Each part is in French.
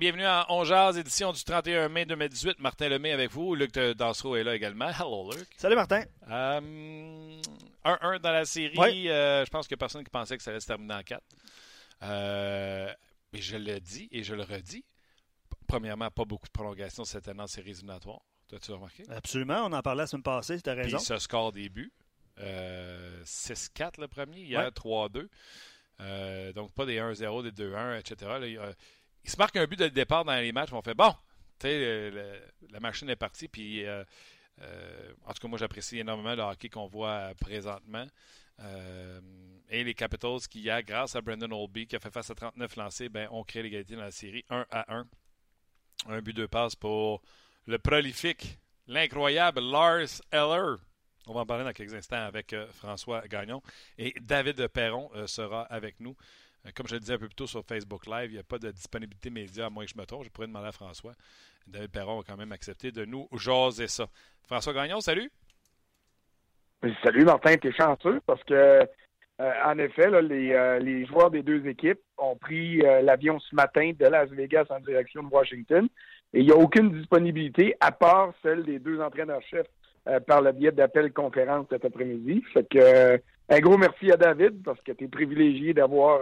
Bienvenue à On Jazz, édition du 31 mai 2018. Martin Lemay avec vous. Luc Dansereau est là également. Hello, Luc. Salut, Martin. 1-1 euh, dans la série. Euh, je pense qu'il n'y a personne qui pensait que ça allait se terminer en 4. Euh, mais je le dis et je le redis. Premièrement, pas beaucoup de prolongation cette année en série éliminatoire. T'as-tu remarqué? Absolument. On en parlait la semaine passée. As raison. Puis ce score début. 6-4 le premier, hier 3-2. donc pas des 1-0, des 2-1, etc. Là, il se marque un but de départ dans les matchs. On fait bon, la machine est partie. Puis, euh, euh, en tout cas, moi, j'apprécie énormément le hockey qu'on voit présentement. Euh, et les Capitals qui, a, grâce à Brandon Olby, qui a fait face à 39 lancés, ben, ont créé l'égalité dans la série 1 à 1. Un but de passe pour le prolifique, l'incroyable Lars Eller. On va en parler dans quelques instants avec François Gagnon. Et David Perron sera avec nous. Euh, comme je le disais un peu plus tôt sur Facebook Live, il n'y a pas de disponibilité média, à moins que je me trompe. Je pourrais demander à François. David Perron va quand même accepter de nous jaser ça. François Gagnon, salut. Salut Martin, t'es chanceux parce que euh, en effet, euh, les, joueurs des deux équipes ont pris l'avion ce matin de Las Vegas en direction de Washington et il n'y a aucune disponibilité à part celle des deux entraîneurs-chefs par le biais d'appel conférence cet après-midi. Fait que un gros merci à David parce que tu es privilégié d'avoir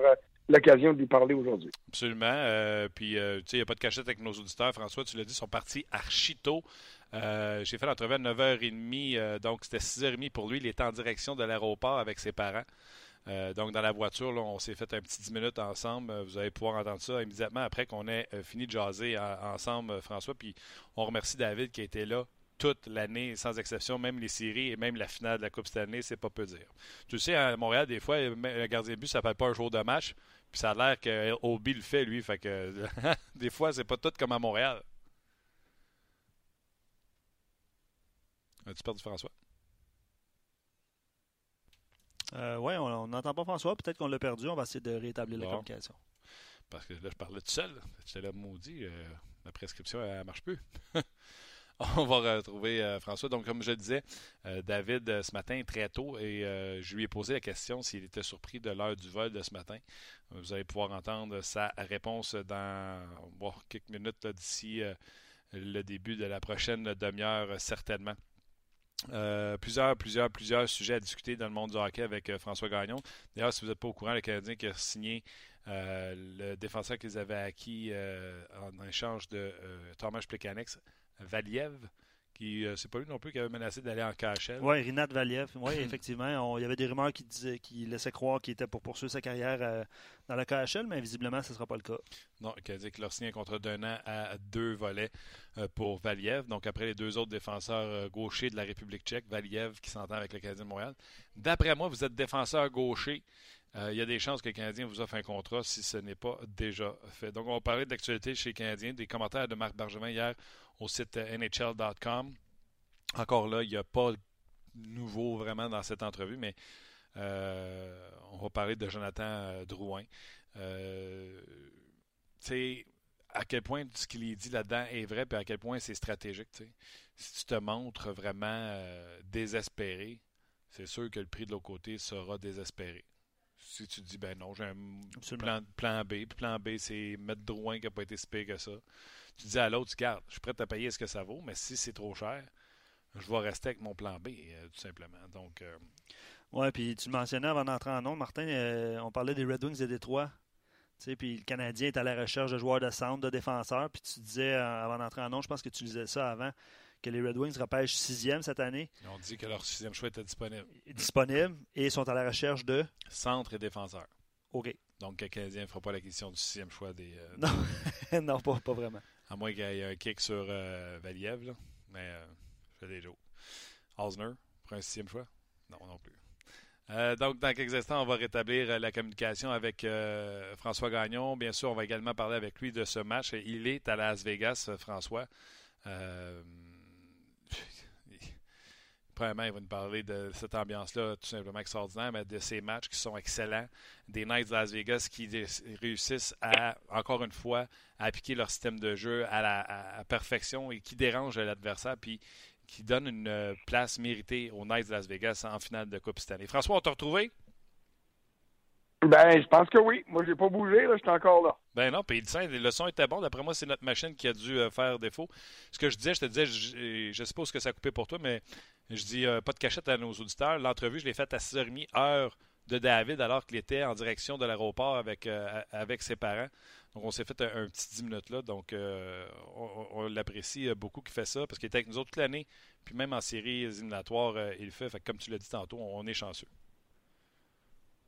l'occasion lui parler aujourd'hui. Absolument. Euh, puis, euh, tu sais, il n'y a pas de cachette avec nos auditeurs. François, tu l'as dit, ils sont partis archi tôt. Euh, j'ai fait l'entrevue à 9h30, donc c'était 6h30 pour lui. Il était en direction de l'aéroport avec ses parents. donc, dans la voiture, on s'est fait un petit 10 minutes ensemble. Vous allez pouvoir entendre ça immédiatement après qu'on ait fini de jaser ensemble, François. Puis, on remercie David qui a été là toute l'année, sans exception, même les séries et même la finale de la Coupe cette année, c'est pas peu dire. Tu sais, à Montréal, des fois, un gardien de but, ça s'appelle pas un jour de match. Puis ça a l'air que Obi le fait, lui. Fait que des fois, c'est pas tout comme à Montréal. As-tu perdu François? Euh, oui, on n'entend pas François. Peut-être qu'on l'a perdu. On va essayer de rétablir la communication. Parce que là, je parlais tout seul. J'étais là maudit. Euh, la prescription, elle, ne marche plus. on va retrouver euh, François. Donc, comme je le disais, euh, David, euh, ce matin, très tôt, et je lui ai posé la question s'il était surpris de l'heure du vol de ce matin. Vous allez pouvoir entendre sa réponse dans quelques minutes d'ici le début de la prochaine demi-heure, certainement. Plusieurs, plusieurs, plusieurs sujets à discuter dans le monde du hockey avec François Gagnon. D'ailleurs, si vous n'êtes pas au courant, le Canadien qui a signé le défenseur qu'ils avaient acquis en échange de Thomas Plekanec Valiev, qui euh, c'est pas lui non plus qui avait menacé d'aller en KHL. Oui, Rinat Valiev. Oui, effectivement. il y avait des rumeurs qui disaient qui laissaient croire qu'il était pour poursuivre sa carrière euh, dans la KHL, mais visiblement, ce ne sera pas le cas. Non, il a dit qu'il leur signé un contrat d'un an à deux volets euh, pour Valiev. Donc, après les deux autres défenseurs gauchers de la République tchèque, Valiev qui s'entend avec le Canadien de Montréal. D'après moi, vous êtes défenseur gaucher. Il y a des chances que le Canadien vous offre un contrat si ce n'est pas déjà fait. Donc, on va parler d'actualité chez les Canadiens, des commentaires de Marc Bergevin hier au site NHL.com. Encore là, il n'y a pas de nouveau vraiment dans cette entrevue, mais euh, on va parler de Jonathan euh, Drouin. Euh, sais, à quel point ce qu'il dit là-dedans est vrai, puis à quel point c'est stratégique. Si tu te montres vraiment désespéré, c'est sûr que le prix de l'autre côté sera désespéré. Si tu dis, ben non, j'ai un plan, plan, B, puis plan B, c'est mettre Drouin qui n'a pas été si que ça tu dis à l'autre, garde, je suis prêt à payer ce que ça vaut, mais si c'est trop cher, je vais rester avec mon plan B, euh, tout simplement. Donc, euh, Oui, puis tu le mentionnais avant d'entrer en nom, Martin, euh, on parlait des Red Wings de Détroit. Puis le Canadien est à la recherche de joueurs de centre, de défenseurs. Puis tu disais euh, avant d'entrer en nom, je pense que tu disais ça avant, que les Red Wings repêchent sixième cette année. Ils ont dit que leur sixième choix était disponible. Disponible et sont à la recherche de? Centre et défenseur. OK. Donc, le Canadien ne fera pas l'acquisition du sixième choix des. euh, Non, non pas, pas vraiment. À moins qu'il y ait un kick sur euh, Valiev, là. Mais euh, je fais des jours. Osner pour un sixième choix? Non, non plus. Euh, donc, dans quelques instants, on va rétablir euh, la communication avec euh, François Gagnon. Bien sûr, on va également parler avec lui de ce match. Il est à Las Vegas, François. Premièrement, il va nous parler de cette ambiance-là tout simplement extraordinaire, mais de ces matchs qui sont excellents, des Knights de Las Vegas qui réussissent à, encore une fois, à appliquer leur système de jeu à la perfection et qui dérangent l'adversaire, puis qui donnent une euh, place méritée aux Knights de Las Vegas en finale de Coupe Stanley. François, on t'a retrouvé? Ben, je pense que oui. Moi, j'ai pas bougé, là, je suis encore là. Ben non, puis le son, était bon. D'après moi, c'est notre machine qui a dû euh, faire défaut. Ce que je disais, je te disais, je, je suppose que ça a coupé pour toi, mais je dis euh, pas de cachette à nos auditeurs. L'entrevue, je l'ai faite à 6h30, heure de David, alors qu'il était en direction de l'aéroport avec, euh, avec ses parents. Donc, on s'est fait un, petit 10 minutes là. Donc, on, l'apprécie beaucoup qu'il fait ça parce qu'il était avec nous autres toute l'année. Puis même en séries éliminatoires, euh, il le fait. Fait que comme tu l'as dit tantôt, on est chanceux.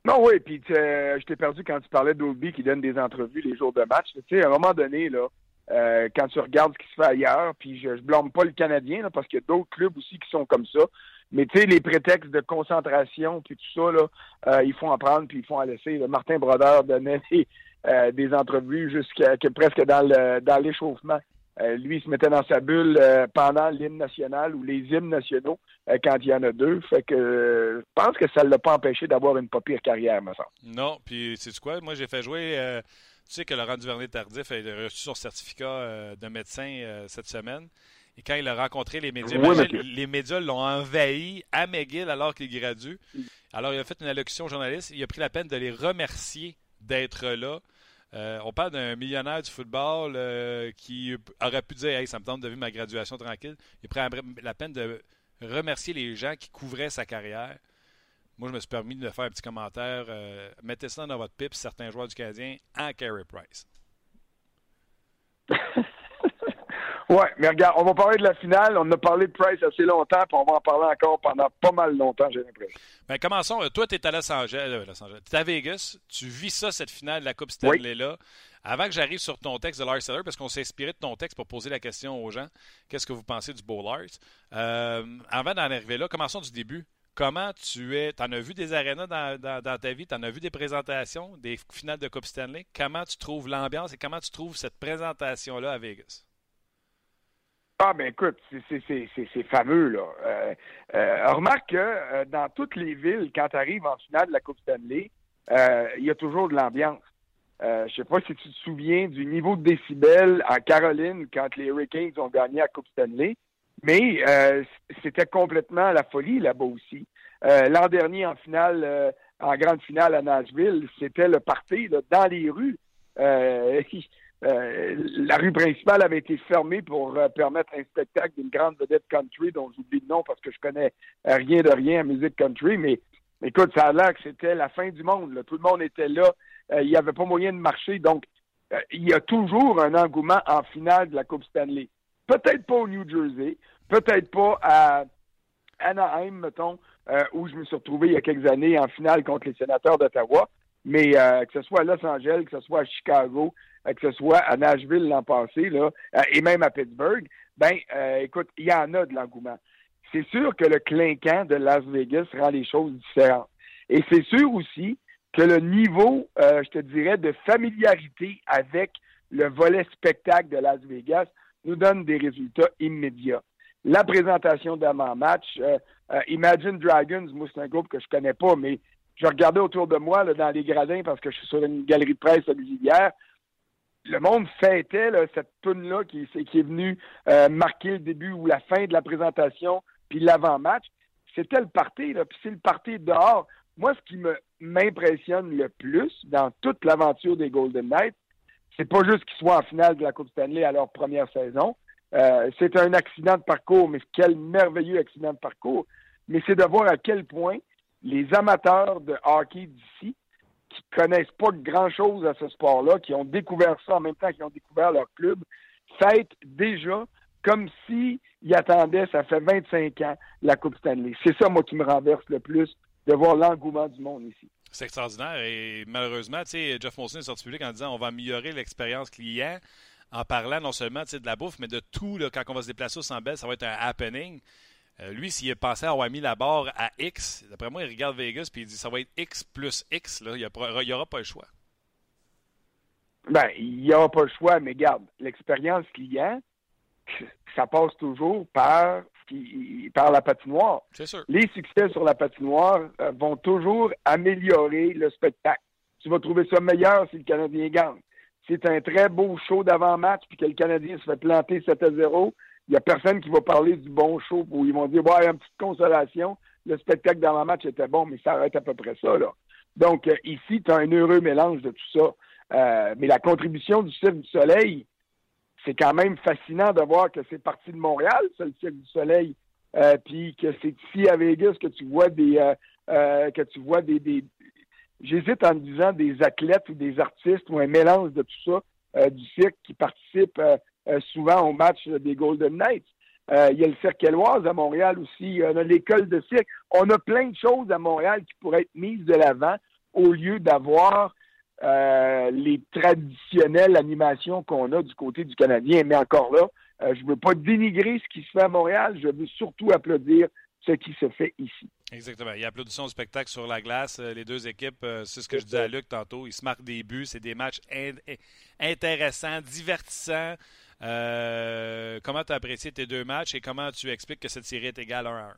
Non, oui, puis sais, je t'ai perdu quand tu parlais d'Olby qui donne des entrevues les jours de match. Tu sais, à un moment donné, là, euh, quand tu regardes ce qui se fait ailleurs, puis je, je blâme pas le Canadien, là, parce qu'il y a d'autres clubs aussi qui sont comme ça. Mais tu sais, les prétextes de concentration, puis tout ça, là, euh, ils font en prendre, puis ils font en laisser. Martin Brodeur donnait des, euh, des entrevues jusqu'à que presque dans le dans l'échauffement. Euh, lui, il se mettait dans sa bulle euh, pendant l'hymne national ou les hymnes nationaux euh, quand il y en a deux. Fait que je pense que ça ne l'a pas empêché d'avoir une pas pire carrière, me semble. Non, puis c'est quoi? Moi, j'ai fait jouer. tu sais que Laurent Duvernay-Tardif a reçu son certificat de médecin cette semaine. Et quand il a rencontré les médias, Oui, imagine, monsieur. les médias l'ont envahi à McGill alors qu'il gradue. Alors, il a fait une allocution aux journalistes. Il a pris la peine de les remercier d'être là. Euh, on parle d'un millionnaire du football euh, qui aurait pu dire Hey, ça me tente de vivre ma graduation tranquille. Il pris la peine de remercier les gens qui couvraient sa carrière. Moi, je me suis permis de faire un petit commentaire. euh, mettez ça dans votre pipe, certains joueurs du Canadien, en Carey Price. Ouais, mais regarde, on va parler de la finale. On a parlé de Price assez longtemps, puis on va en parler encore pendant pas mal longtemps, j'ai l'impression. Ben, commençons. Euh, Toi, tu es à Los Angeles. euh, Los Angeles. Tu es à Vegas. Tu vis ça, cette finale de la Coupe Stanley-là. Avant que j'arrive sur ton texte de Lars Eller, parce qu'on s'est inspiré de ton texte pour poser la question aux gens, qu'est-ce que vous pensez du beau Lars? Euh, avant d'en arriver là, commençons du début. Comment tu es. Tu en as vu des arénas dans, dans- dans ta vie, tu en as vu des présentations, des finales de Coupe Stanley? Comment tu trouves l'ambiance et comment tu trouves cette présentation-là à Vegas? Ah, ben écoute, c'est- fameux. Euh, euh, remarque que euh, dans toutes les villes, quand tu arrives en finale de la Coupe Stanley, il y a toujours de l'ambiance. Je sais pas si tu te souviens du niveau de décibels en Caroline quand les Hurricanes ont gagné la Coupe Stanley, mais c'était complètement la folie là-bas aussi. L'an dernier, en finale, en grande finale à Nashville, c'était le party là, dans les rues. Euh, la rue principale avait été fermée pour euh, permettre un spectacle d'une grande vedette country dont j'oublie le nom parce que je connais euh, rien de rien en musique country, mais écoute, ça a l'air que c'était la fin du monde. Tout le monde était là. Il n'y avait pas moyen de marcher. Donc, il y a toujours un engouement en finale de la Coupe Stanley. Peut-être pas au New Jersey, peut-être pas à Anaheim, mettons, où je me suis retrouvé il y a quelques années en finale contre les sénateurs d'Ottawa. Mais que ce soit à Los Angeles, que ce soit à Chicago, que ce soit à Nashville l'an passé, là, euh, et même à Pittsburgh, ben, euh, écoute, il y en a de l'engouement. C'est sûr que le clinquant de Las Vegas rend les choses différentes. Et c'est sûr aussi que le niveau, euh, je te dirais, de familiarité avec le volet spectacle de Las Vegas nous donne des résultats immédiats. La présentation d'avant-match, euh, euh, Imagine Dragons, moi, c'est un groupe que je connais pas, mais je regardais autour de moi là, dans les gradins parce que je suis sur une galerie de presse auxiliaire. Le monde fêtait là, cette tune-là qui, est venue euh, marquer le début ou la fin de la présentation, puis l'avant-match. C'était le party, là, puis c'est le party dehors. Moi, ce qui m'impressionne le plus dans toute l'aventure des Golden Knights, c'est pas juste qu'ils soient en finale de la Coupe Stanley à leur première saison. Euh, c'est un accident de parcours, mais quel merveilleux accident de parcours. Mais c'est de voir à quel point les amateurs de hockey d'ici, qui connaissent pas grand-chose à ce sport-là, qui ont découvert ça en même temps qu'ils ont découvert leur club, fêtent déjà comme s'ils attendaient, ça fait 25 ans, la Coupe Stanley. C'est ça, moi, qui me renverse le plus, de voir l'engouement du monde ici. C'est extraordinaire et malheureusement, tu sais, Jeff Molson est sorti public en disant on va améliorer l'expérience client en parlant non seulement de la bouffe, mais de tout, là, quand on va se déplacer au Centre ça va être un happening. Euh, lui, s'il est pensé à avoir mis la barre à X, d'après moi, il regarde Vegas et il dit ça va être X plus X. Là. Il n'y aura pas le choix. Ben, il n'y aura pas le choix, mais garde, l'expérience client, ça passe toujours par, par la patinoire. C'est sûr. Les succès sur la patinoire euh, vont toujours améliorer le spectacle. Tu vas trouver ça meilleur si le Canadien gagne. C'est un très beau show d'avant-match, puis que le Canadien se fait planter 7 à 0 il n'y a personne qui va parler du bon show où ils vont dire, ouais, une petite consolation, le spectacle dans le match était bon, mais ça arrête à peu près ça, là. Donc, euh, ici, tu as un heureux mélange de tout ça. Euh, mais la contribution du Cirque du Soleil, c'est quand même fascinant de voir que c'est parti de Montréal, ça, le Cirque du Soleil, euh, puis que c'est ici à Vegas que tu vois des que tu vois des, des j'hésite en disant des athlètes ou des artistes ou un mélange de tout ça du cirque qui participent souvent au match des Golden Knights. Euh, il y a le Cirque Éloise à Montréal aussi. On a l'école de cirque. On a plein de choses à Montréal qui pourraient être mises de l'avant au lieu d'avoir euh, les traditionnelles animations qu'on a du côté du Canadien. Mais encore là, je ne veux pas dénigrer ce qui se fait à Montréal. Je veux surtout applaudir ce qui se fait ici. Exactement. Il y a applaudissons au spectacle sur la glace. Les deux équipes, c'est ce que je disais à Luc tantôt, ils se marquent des buts. C'est des matchs intéressants, divertissants. Euh, comment tu as apprécié tes deux matchs et comment tu expliques que cette série est égale 1 à 1?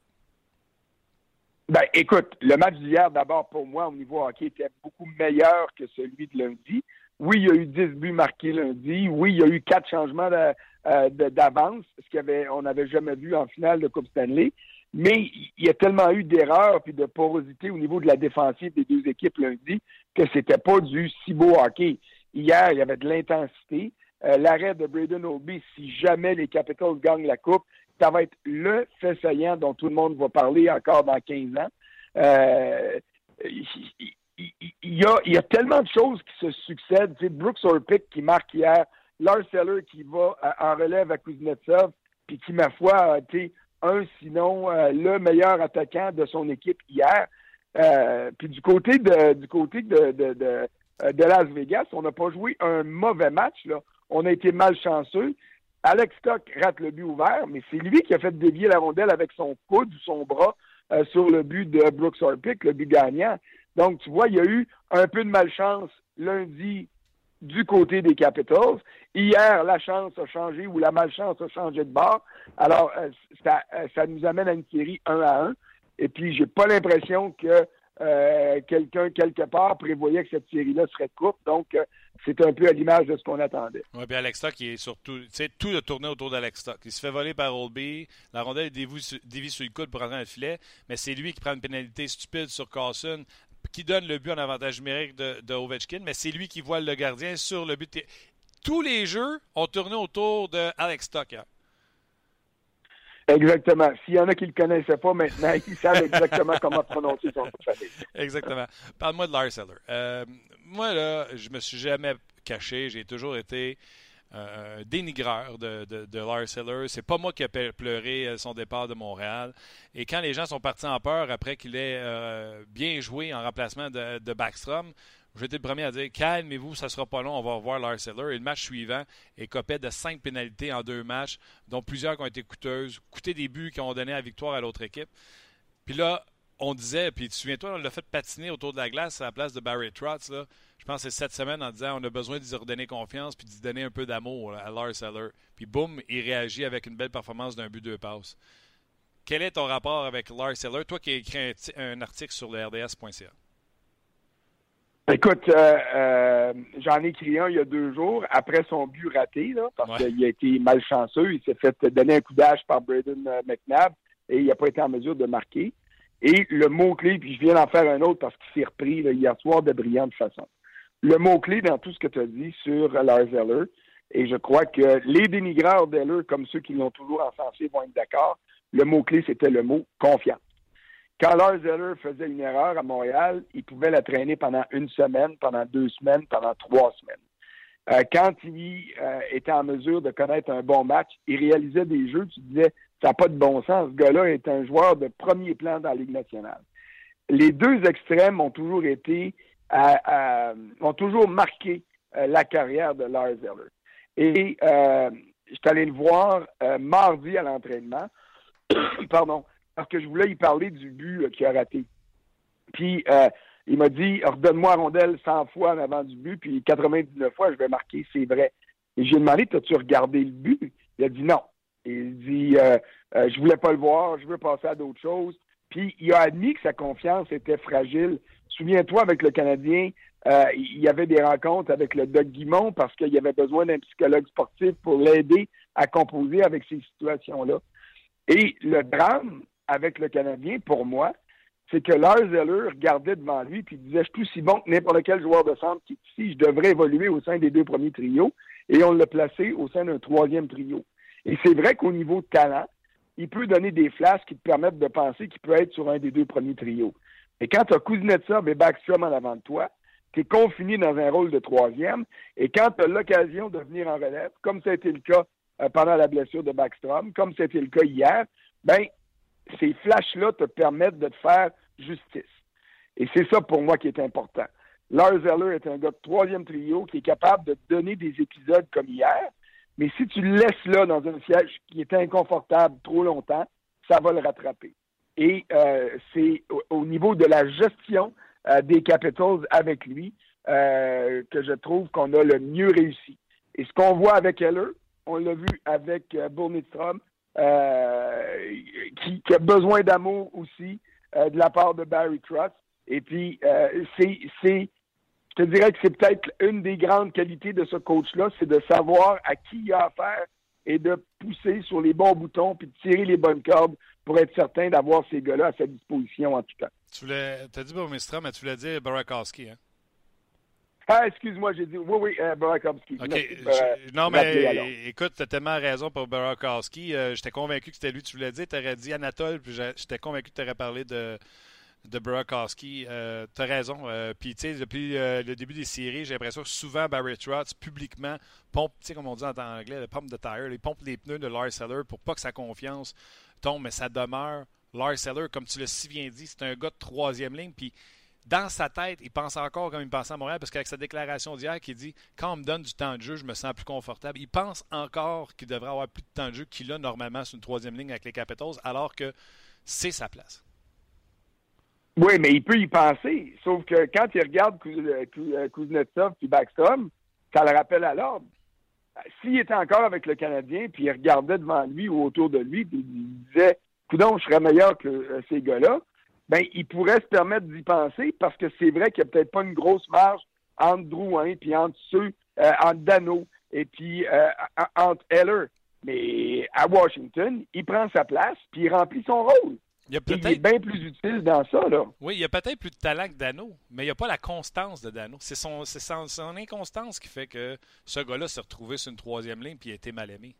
Ben, écoute, le match d'hier, d'abord, pour moi, au niveau hockey, était beaucoup meilleur que celui de lundi. Oui, il y a eu 10 buts marqués lundi. Oui, il y a eu quatre changements euh, d'avance, ce qu'on n'avait jamais vu en finale de Coupe Stanley. Mais il y a tellement eu d'erreurs et de porosité au niveau de la défensive des deux équipes lundi que c'était pas du si beau hockey. Hier, il y avait de l'intensité. Euh, l'arrêt de Braden Oldby, si jamais les Capitals gagnent la Coupe, ça va être le fait saillant dont tout le monde va parler encore dans 15 ans. Euh, il, y a, tellement de choses qui se succèdent. Tu Brooks Orpik qui marque hier, Lars Seller qui va en relève à Kuznetsov, puis qui, ma foi, a été un, sinon euh, le meilleur attaquant de son équipe hier. puis du côté de du côté de, de Las Vegas, on n'a pas joué un mauvais match. Là on a été malchanceux. Alex Stock rate le but ouvert, mais c'est lui qui a fait dévier la rondelle avec son coude ou son bras euh, sur le but de Brooks Orpik, le but gagnant. Donc, tu vois, il y a eu un peu de malchance lundi du côté des Capitals. Hier, la chance a changé ou la malchance a changé de bord. Alors, euh, ça, euh, ça, nous amène à une série 1 à 1. Et puis, j'ai pas l'impression que quelqu'un, quelque part, prévoyait que cette série-là serait courte. Donc, c'est un peu à l'image de ce qu'on attendait. Oui, puis Alex Stock, est surtout, tu sais, tout a tourné autour d'Alex Stock. Il se fait voler par Oldby, la rondelle est dévie sur le coude pour rentrer le filet, mais c'est lui qui prend une pénalité stupide sur Carson, qui donne le but en avantage numérique de, de Ovechkin, mais c'est lui qui voile le gardien sur le but. Tous les jeux ont tourné autour de Alex Stock. Exactement. S'il y en a qui ne le connaissaient pas maintenant, ils savent exactement comment prononcer son nom Exactement. Parle-moi de Lars Eller. Euh, moi, là, je me suis jamais caché. J'ai toujours été euh, un dénigreur de, de, de Lars Eller. C'est pas moi qui ai pleuré euh, son départ de Montréal. Et quand les gens sont partis en peur après qu'il ait bien joué en remplacement de, de Backstrom, J'étais le premier à dire calmez-vous, ça sera pas long, on va revoir Lars Eller. Et le match suivant est copé de cinq pénalités en deux matchs, dont plusieurs qui ont été coûteuses, coûté des buts qui ont donné la victoire à l'autre équipe. Puis là, on disait, puis tu souviens-toi, on l'a fait patiner autour de la glace à la place de Barry Trotz. Là. Je pense que c'est cette semaine en disant on a besoin de redonner confiance puis de donner un peu d'amour à Lars Eller. Puis boum, il réagit avec une belle performance d'un but, deux passes. Quel est ton rapport avec Lars Eller, toi qui as écrit un, un article sur le RDS.ca? Écoute, euh, euh, j'en ai écrit un il y a deux jours, après son but raté, là, parce qu'il a été malchanceux. Il s'est fait donner un coup d'âge par Braden euh, McNabb et il n'a pas été en mesure de marquer. Et le mot-clé, puis je viens d'en faire un autre parce qu'il s'est repris hier soir de brillante façon. Le mot-clé dans tout ce que tu as dit sur Lars Eller, et je crois que les dénigreurs d'Eller, comme ceux qui l'ont toujours encensé, vont être d'accord, le mot-clé, c'était le mot confiance. Quand Lars Eller faisait une erreur à Montréal, il pouvait la traîner pendant une semaine, pendant deux semaines, pendant trois semaines. Euh, quand il euh, était en mesure de connaître un bon match, il réalisait des jeux, tu disais, ça n'a pas de bon sens. Ce gars-là est un joueur de premier plan dans la Ligue nationale. Les deux extrêmes ont toujours été, ont toujours marqué euh, la carrière de Lars Eller. Et je suis allé le voir mardi à l'entraînement, pardon, parce que je voulais y parler du but qu'il a raté. Puis il m'a dit redonne-moi rondelle 100 fois en avant du but, puis 99 fois, je vais marquer, c'est vrai. Et j'ai demandé as-tu regardé le but? Il a dit non. Il dit euh, euh, je voulais pas le voir, je veux passer à d'autres choses. Puis il a admis que sa confiance était fragile. Souviens-toi, avec le Canadien, euh, il y avait des rencontres avec le Doug Guimont parce qu'il avait besoin d'un psychologue sportif pour l'aider à composer avec ces situations-là. Et le drame avec le Canadien, pour moi, c'est que Lars Eller regardait devant lui puis disait Je suis aussi bon que n'importe quel joueur de centre qui est ici, je devrais évoluer au sein des deux premiers trios. Et on l'a placé au sein d'un troisième trio. Et c'est vrai qu'au niveau de talent, il peut donner des flashs qui te permettent de penser qu'il peut être sur un des deux premiers trios. Et quand tu as Kuznetsov et Backstrom en avant de toi, tu es confiné dans un rôle de troisième. Et quand tu as l'occasion de venir en relève, comme ça a été le cas euh, pendant la blessure de Backstrom, comme été le cas hier, ben ces flashs-là te permettent de te faire justice. Et c'est ça pour moi qui est important. Lars Eller est un gars de troisième trio qui est capable de donner des épisodes comme hier, mais si tu le laisses là dans un siège qui est inconfortable trop longtemps, ça va le rattraper. Et euh, c'est au, niveau de la gestion euh, des Capitals avec lui euh, que je trouve qu'on a le mieux réussi. Et ce qu'on voit avec Eller, on l'a vu avec euh, qui, qui, a besoin d'amour aussi, euh, de la part de Barry Trotz. Et puis, euh, c'est, je te dirais que c'est peut-être une des grandes qualités de ce coach-là, c'est de savoir à qui il a affaire et de pousser sur les bons boutons puis de tirer les bonnes cordes pour être certain d'avoir ces gars-là à sa disposition, en tout cas. Tu voulais, as dit Burmistra, mais tu voulais dire Barakowski, hein? Ah, excuse-moi, j'ai dit oui, oui, euh, Barakowski. non, mais écoute, tu as tellement raison pour Barakowski. Euh, j'étais convaincu que c'était lui que tu voulais dire. Tu aurais dit Anatole, puis j'étais convaincu que tu aurais parlé de, de Barakowski. Euh, tu as raison. puis, tu sais, depuis le début des séries, j'ai l'impression que souvent Barry Trotz, publiquement, pompe, tu sais, comme on dit en anglais, le pump de tire, il pompe les pneus de Lars Seller pour pas que sa confiance tombe, mais ça demeure. Lars Seller, comme tu l'as si bien dit, c'est un gars de troisième ligne. Puis, dans sa tête, il pense encore comme il pensait à Montréal, parce qu'avec sa déclaration d'hier, qui dit Quand on me donne du temps de jeu, je me sens plus confortable. Il pense encore qu'il devrait avoir plus de temps de jeu qu'il a normalement sur une troisième ligne avec les Capitals, alors que c'est sa place. Oui, mais il peut y penser. Sauf que quand il regarde euh, euh, Kuznetsov et Backstrom, ça le rappelle à l'ordre. S'il était encore avec le Canadien, puis il regardait devant lui ou autour de lui, puis il disait Coudon, je serais meilleur que euh, ces gars-là ben, il pourrait se permettre d'y penser parce que c'est vrai qu'il n'y a peut-être pas une grosse marge entre Drouin puis entre ceux, euh, entre Dano et puis euh, entre Heller. Mais à Washington, il prend sa place puis il remplit son rôle. Il, est bien plus utile dans ça. Là. Oui, il y a peut-être plus de talent que Dano, mais il n'y a pas la constance de Dano. C'est son, son, son, inconstance qui fait que ce gars-là s'est retrouvé sur une troisième ligne puis il a été mal aimé.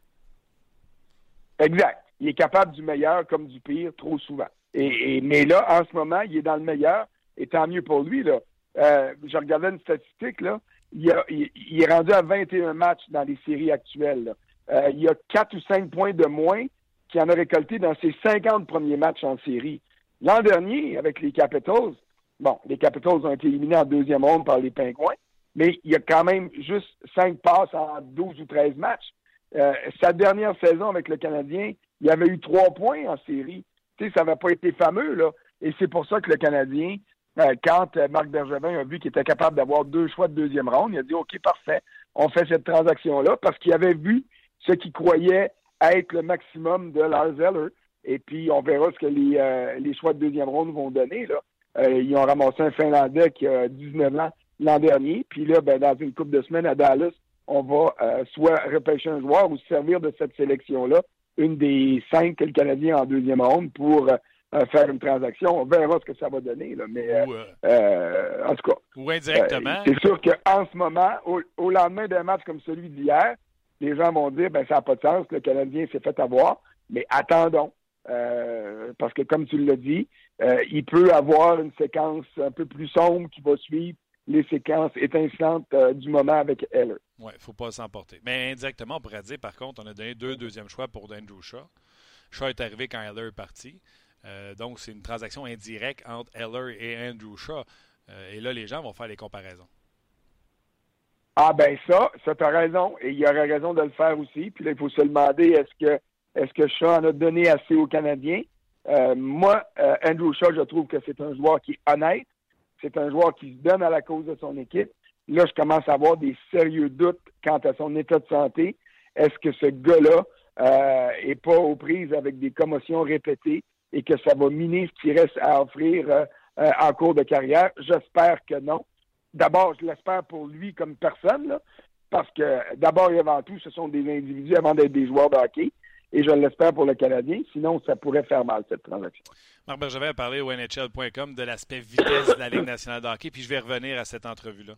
Exact. Il est capable du meilleur comme du pire trop souvent. Et, mais là, en ce moment, il est dans le meilleur, et tant mieux pour lui. Là. Euh, je regardais une statistique, là. Il, est rendu à 21 matchs dans les séries actuelles. Euh, il a 4 ou 5 points de moins qu'il en a récolté dans ses 50 premiers matchs en série. L'an dernier, avec les Capitals, bon, les Capitals ont été éliminés en deuxième ronde par les Pingouins, mais il y a quand même juste 5 passes en 12 ou 13 matchs. Euh, sa dernière saison avec le Canadien, il avait eu 3 points en série ça n'avait pas été fameux, là. Et c'est pour ça que le Canadien, euh, quand euh, Marc Bergevin a vu qu'il était capable d'avoir deux choix de deuxième ronde, il a dit OK, parfait, on fait cette transaction-là parce qu'il avait vu ce qu'il croyait être le maximum de Lars Eller. Et puis, on verra ce que les, euh, les choix de deuxième ronde vont donner. Là. ils ont ramassé un Finlandais qui a 19 ans l'an dernier. Puis là, ben, dans une couple de semaines à Dallas, on va soit repêcher un joueur ou se servir de cette sélection-là une des cinq que le Canadien en deuxième ronde pour euh, faire une transaction. On verra ce que ça va donner. Là. Mais euh, euh, en tout cas. Ou indirectement. c'est sûr qu'en ce moment, au, lendemain d'un match comme celui d'hier, les gens vont dire ben ça n'a pas de sens, le Canadien s'est fait avoir. Mais attendons. parce que comme tu l'as dit, il peut avoir une séquence un peu plus sombre qui va suivre les séquences étincelantes du moment avec Heller. Oui, il ne faut pas s'emporter. Mais indirectement, on pourrait dire, par contre, on a donné deux deuxièmes choix pour Andrew Shaw. Shaw est arrivé quand Heller est parti. donc, c'est une transaction indirecte entre Heller et Andrew Shaw. et là, les gens vont faire les comparaisons. Ah ben ça, ça tu as raison. Et il y aurait raison de le faire aussi. Puis là, il faut se demander est-ce que est-ce que Shaw en a donné assez aux Canadiens? Euh, moi, euh, Andrew Shaw, je trouve que c'est un joueur qui est honnête. C'est un joueur qui se donne à la cause de son équipe. Là, je commence à avoir des sérieux doutes quant à son état de santé. Est-ce que ce gars-là euh, est pas aux prises avec des commotions répétées et que ça va miner ce qui reste à offrir euh, en cours de carrière? J'espère que non d'abord, je l'espère pour lui comme personne, parce que d'abord et avant tout, ce sont des individus avant d'être des joueurs de hockey. Et je l'espère pour le Canadien, sinon ça pourrait faire mal cette transaction. Marc Bergevin a parlé au NHL.com de l'aspect vitesse de la Ligue nationale de hockey, puis je vais revenir à cette entrevue-là.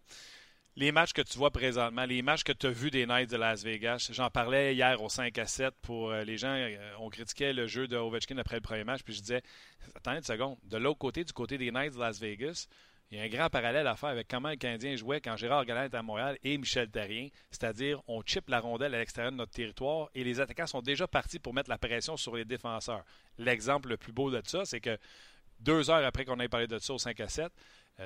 Les matchs que tu vois présentement, les matchs que tu as vus des Knights de Las Vegas, j'en parlais hier au 5 à 7 pour euh, les gens, euh, on critiquait le jeu de Ovechkin après le premier match, puis je disais, attendez une seconde, de l'autre côté, du côté des Knights de Las Vegas, il y a un grand parallèle à faire avec comment le Canadien jouait quand Gérard Galland était à Montréal et Michel Therrien, c'est-à-dire on chip la rondelle à l'extérieur de notre territoire et les attaquants sont déjà partis pour mettre la pression sur les défenseurs. L'exemple le plus beau de ça, c'est que deux heures après qu'on ait parlé de ça au 5 à 7, euh,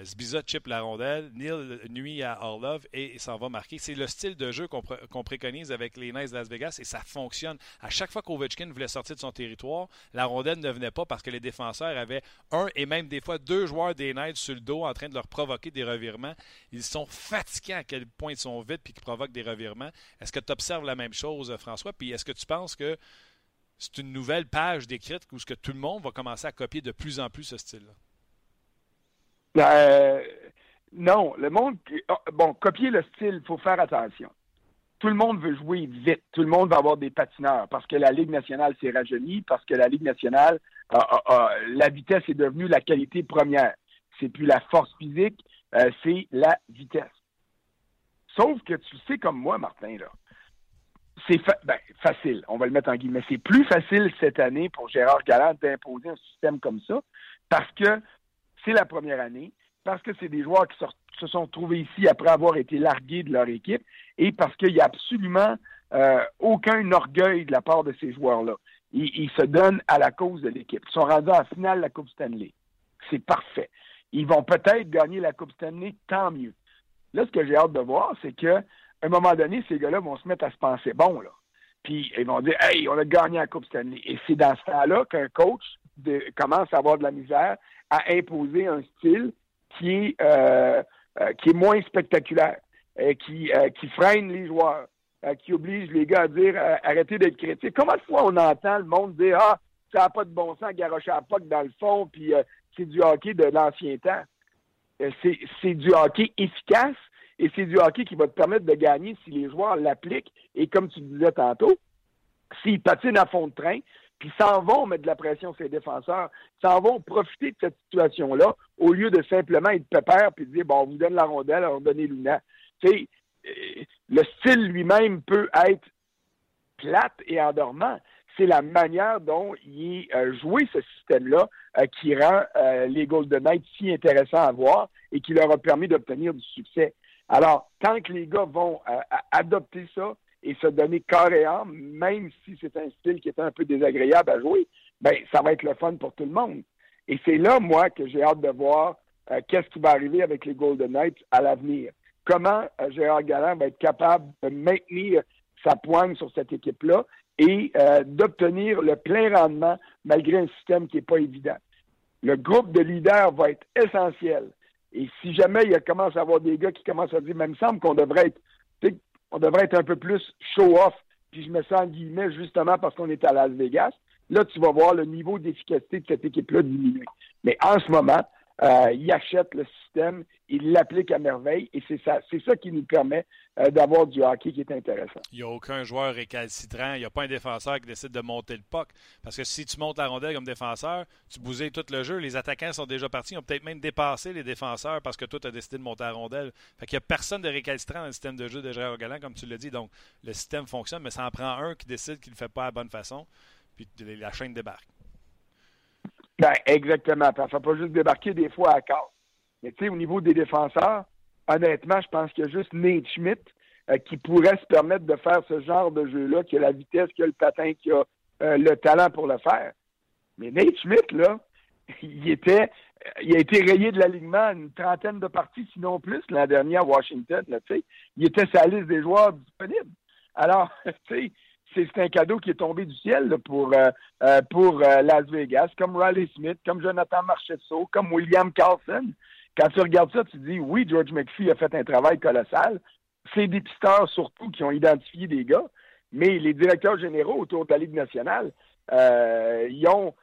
Zbiza chip la rondelle, Neil nuit à Orlov et s'en va marquer. C'est le style de jeu qu'on préconise avec les Knights de Las Vegas et ça fonctionne. À chaque fois qu'Ovechkin voulait sortir de son territoire, la rondelle ne venait pas parce que les défenseurs avaient un et même des fois deux joueurs des Knights sur le dos en train de leur provoquer des revirements. Ils sont fatigués à quel point ils sont vite puis qu'ils provoquent des revirements. Est-ce que tu observes la même chose, François? Puis est-ce que tu penses que c'est une nouvelle page d'écrite où ce que tout le monde va commencer à copier de plus en plus ce style-là? Euh, non, le monde. Oh, bon, copier le style, il faut faire attention. Tout le monde veut jouer vite. Tout le monde va avoir des patineurs parce que la Ligue nationale s'est rajeunie, parce que la Ligue nationale, la vitesse est devenue la qualité première. C'est plus la force physique, euh, c'est la vitesse. Sauf que tu sais comme moi, Martin, là, c'est ben, facile, on va le mettre en guillemets. C'est plus facile cette année pour Gérard Galland d'imposer un système comme ça parce que la première année, parce que c'est des joueurs qui se sont trouvés ici après avoir été largués de leur équipe et parce qu'il n'y a absolument euh, aucun orgueil de la part de ces joueurs-là. Ils, se donnent à la cause de l'équipe. Ils sont rendus en finale de la Coupe Stanley. C'est parfait. Ils vont peut-être gagner la Coupe Stanley, tant mieux. Là, ce que j'ai hâte de voir, c'est qu'à un moment donné, ces gars-là vont se mettre à se penser bon, là. Puis ils vont dire Hey, on a gagné la Coupe Stanley. Et c'est dans ce temps-là qu'un coach commence à avoir de la misère à imposer un style qui est, euh, euh, qui est moins spectaculaire, euh, qui, qui freine les joueurs, qui oblige les gars à dire arrêtez d'être critiques. Combien de fois on entend le monde dire Ah, ça n'a pas de bon sens, garocher à POC dans le fond, puis c'est du hockey de l'ancien temps. c'est du hockey efficace et c'est du hockey qui va te permettre de gagner si les joueurs l'appliquent. Et comme tu disais tantôt, s'ils patinent à fond de train, puis s'en vont mettre de la pression sur les défenseurs, s'en vont profiter de cette situation-là, au lieu de simplement être pépère puis dire, bon, on vous donne la rondelle, on donne Luna. Tu sais, euh, le style lui-même peut être plate et endormant. C'est la manière dont il est euh, joué ce système-là euh, qui rend les Golden Knights si intéressants à voir et qui leur a permis d'obtenir du succès. Alors, tant que les gars vont adopter ça, et se donner corps et âme, même si c'est un style qui est un peu désagréable à jouer, ben ça va être le fun pour tout le monde. Et c'est là, moi, que j'ai hâte de voir euh, qu'est-ce qui va arriver avec les Golden Knights à l'avenir. Comment euh, Gérard Galland va être capable de maintenir sa poigne sur cette équipe-là et euh, d'obtenir le plein rendement malgré un système qui n'est pas évident. Le groupe de leaders va être essentiel. Et si jamais il commence à avoir des gars qui commencent à dire, mais il me semble qu'on devrait être on devrait être un peu plus show-off, puis je me sens en guillemets justement parce qu'on est à Las Vegas. Là, tu vas voir le niveau d'efficacité de cette équipe-là diminuer. Mais en ce moment, euh, il achète le système, il l'applique à merveille et c'est ça, ça qui nous permet euh, d'avoir du hockey qui est intéressant. Il n'y a aucun joueur récalcitrant, il n'y a pas un défenseur qui décide de monter le puck. Parce que si tu montes la rondelle comme défenseur, tu bousilles tout le jeu, les attaquants sont déjà partis, ils ont peut-être même dépassé les défenseurs parce que toi, tu as décidé de monter la rondelle. Fait qu'il n'y a personne de récalcitrant dans le système de jeu de Gérard Galland, comme tu l'as dit. Donc, le système fonctionne, mais ça en prend un qui décide qu'il ne le fait pas à la bonne façon, puis la chaîne débarque. Ben, exactement. Ça ne fait pas juste débarquer des fois à quart. Mais tu sais, au niveau des défenseurs, honnêtement, je pense qu'il y a juste Nate Schmidt euh, qui pourrait se permettre de faire ce genre de jeu-là, qui a la vitesse, qui a le patin, qui a euh, le talent pour le faire. Mais Nate Schmidt, là, il était il a été rayé de l'alignement une trentaine de parties, sinon plus, l'an dernier à Washington. Là, il était la liste des joueurs disponibles. Alors, tu sais, c'est un cadeau qui est tombé du ciel pour, euh, euh, pour euh, Las Vegas, comme Riley Smith, comme Jonathan Marchesso, comme William Carlson. Quand tu regardes ça, tu dis, oui, George McPhee a fait un travail colossal. C'est des pisteurs surtout qui ont identifié des gars, mais les directeurs généraux autour de la Ligue nationale, ils ont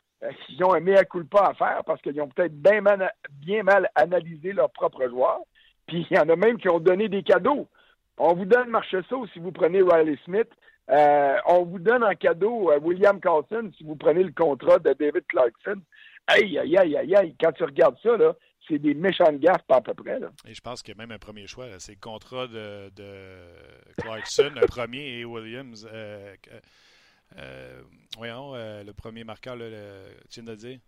ils ont un mea culpa à faire parce qu'ils ont peut-être bien mal, bien mal analysé leurs propres joueurs. Puis il y en a même qui ont donné des cadeaux. On vous donne Marchessault si vous prenez Riley Smith. Euh, on vous donne en cadeau euh, William Carlson si vous prenez le contrat de David Clarkson. Aïe, aïe, aïe, aïe, aïe. Quand tu regardes ça, là, c'est des méchantes gaffes, pas à peu près. Là. Et je pense qu'il y a même un premier choix. C'est le contrat de, Clarkson, un premier, et Williams. Euh, voyons, le premier marqueur, le, tu viens de dire?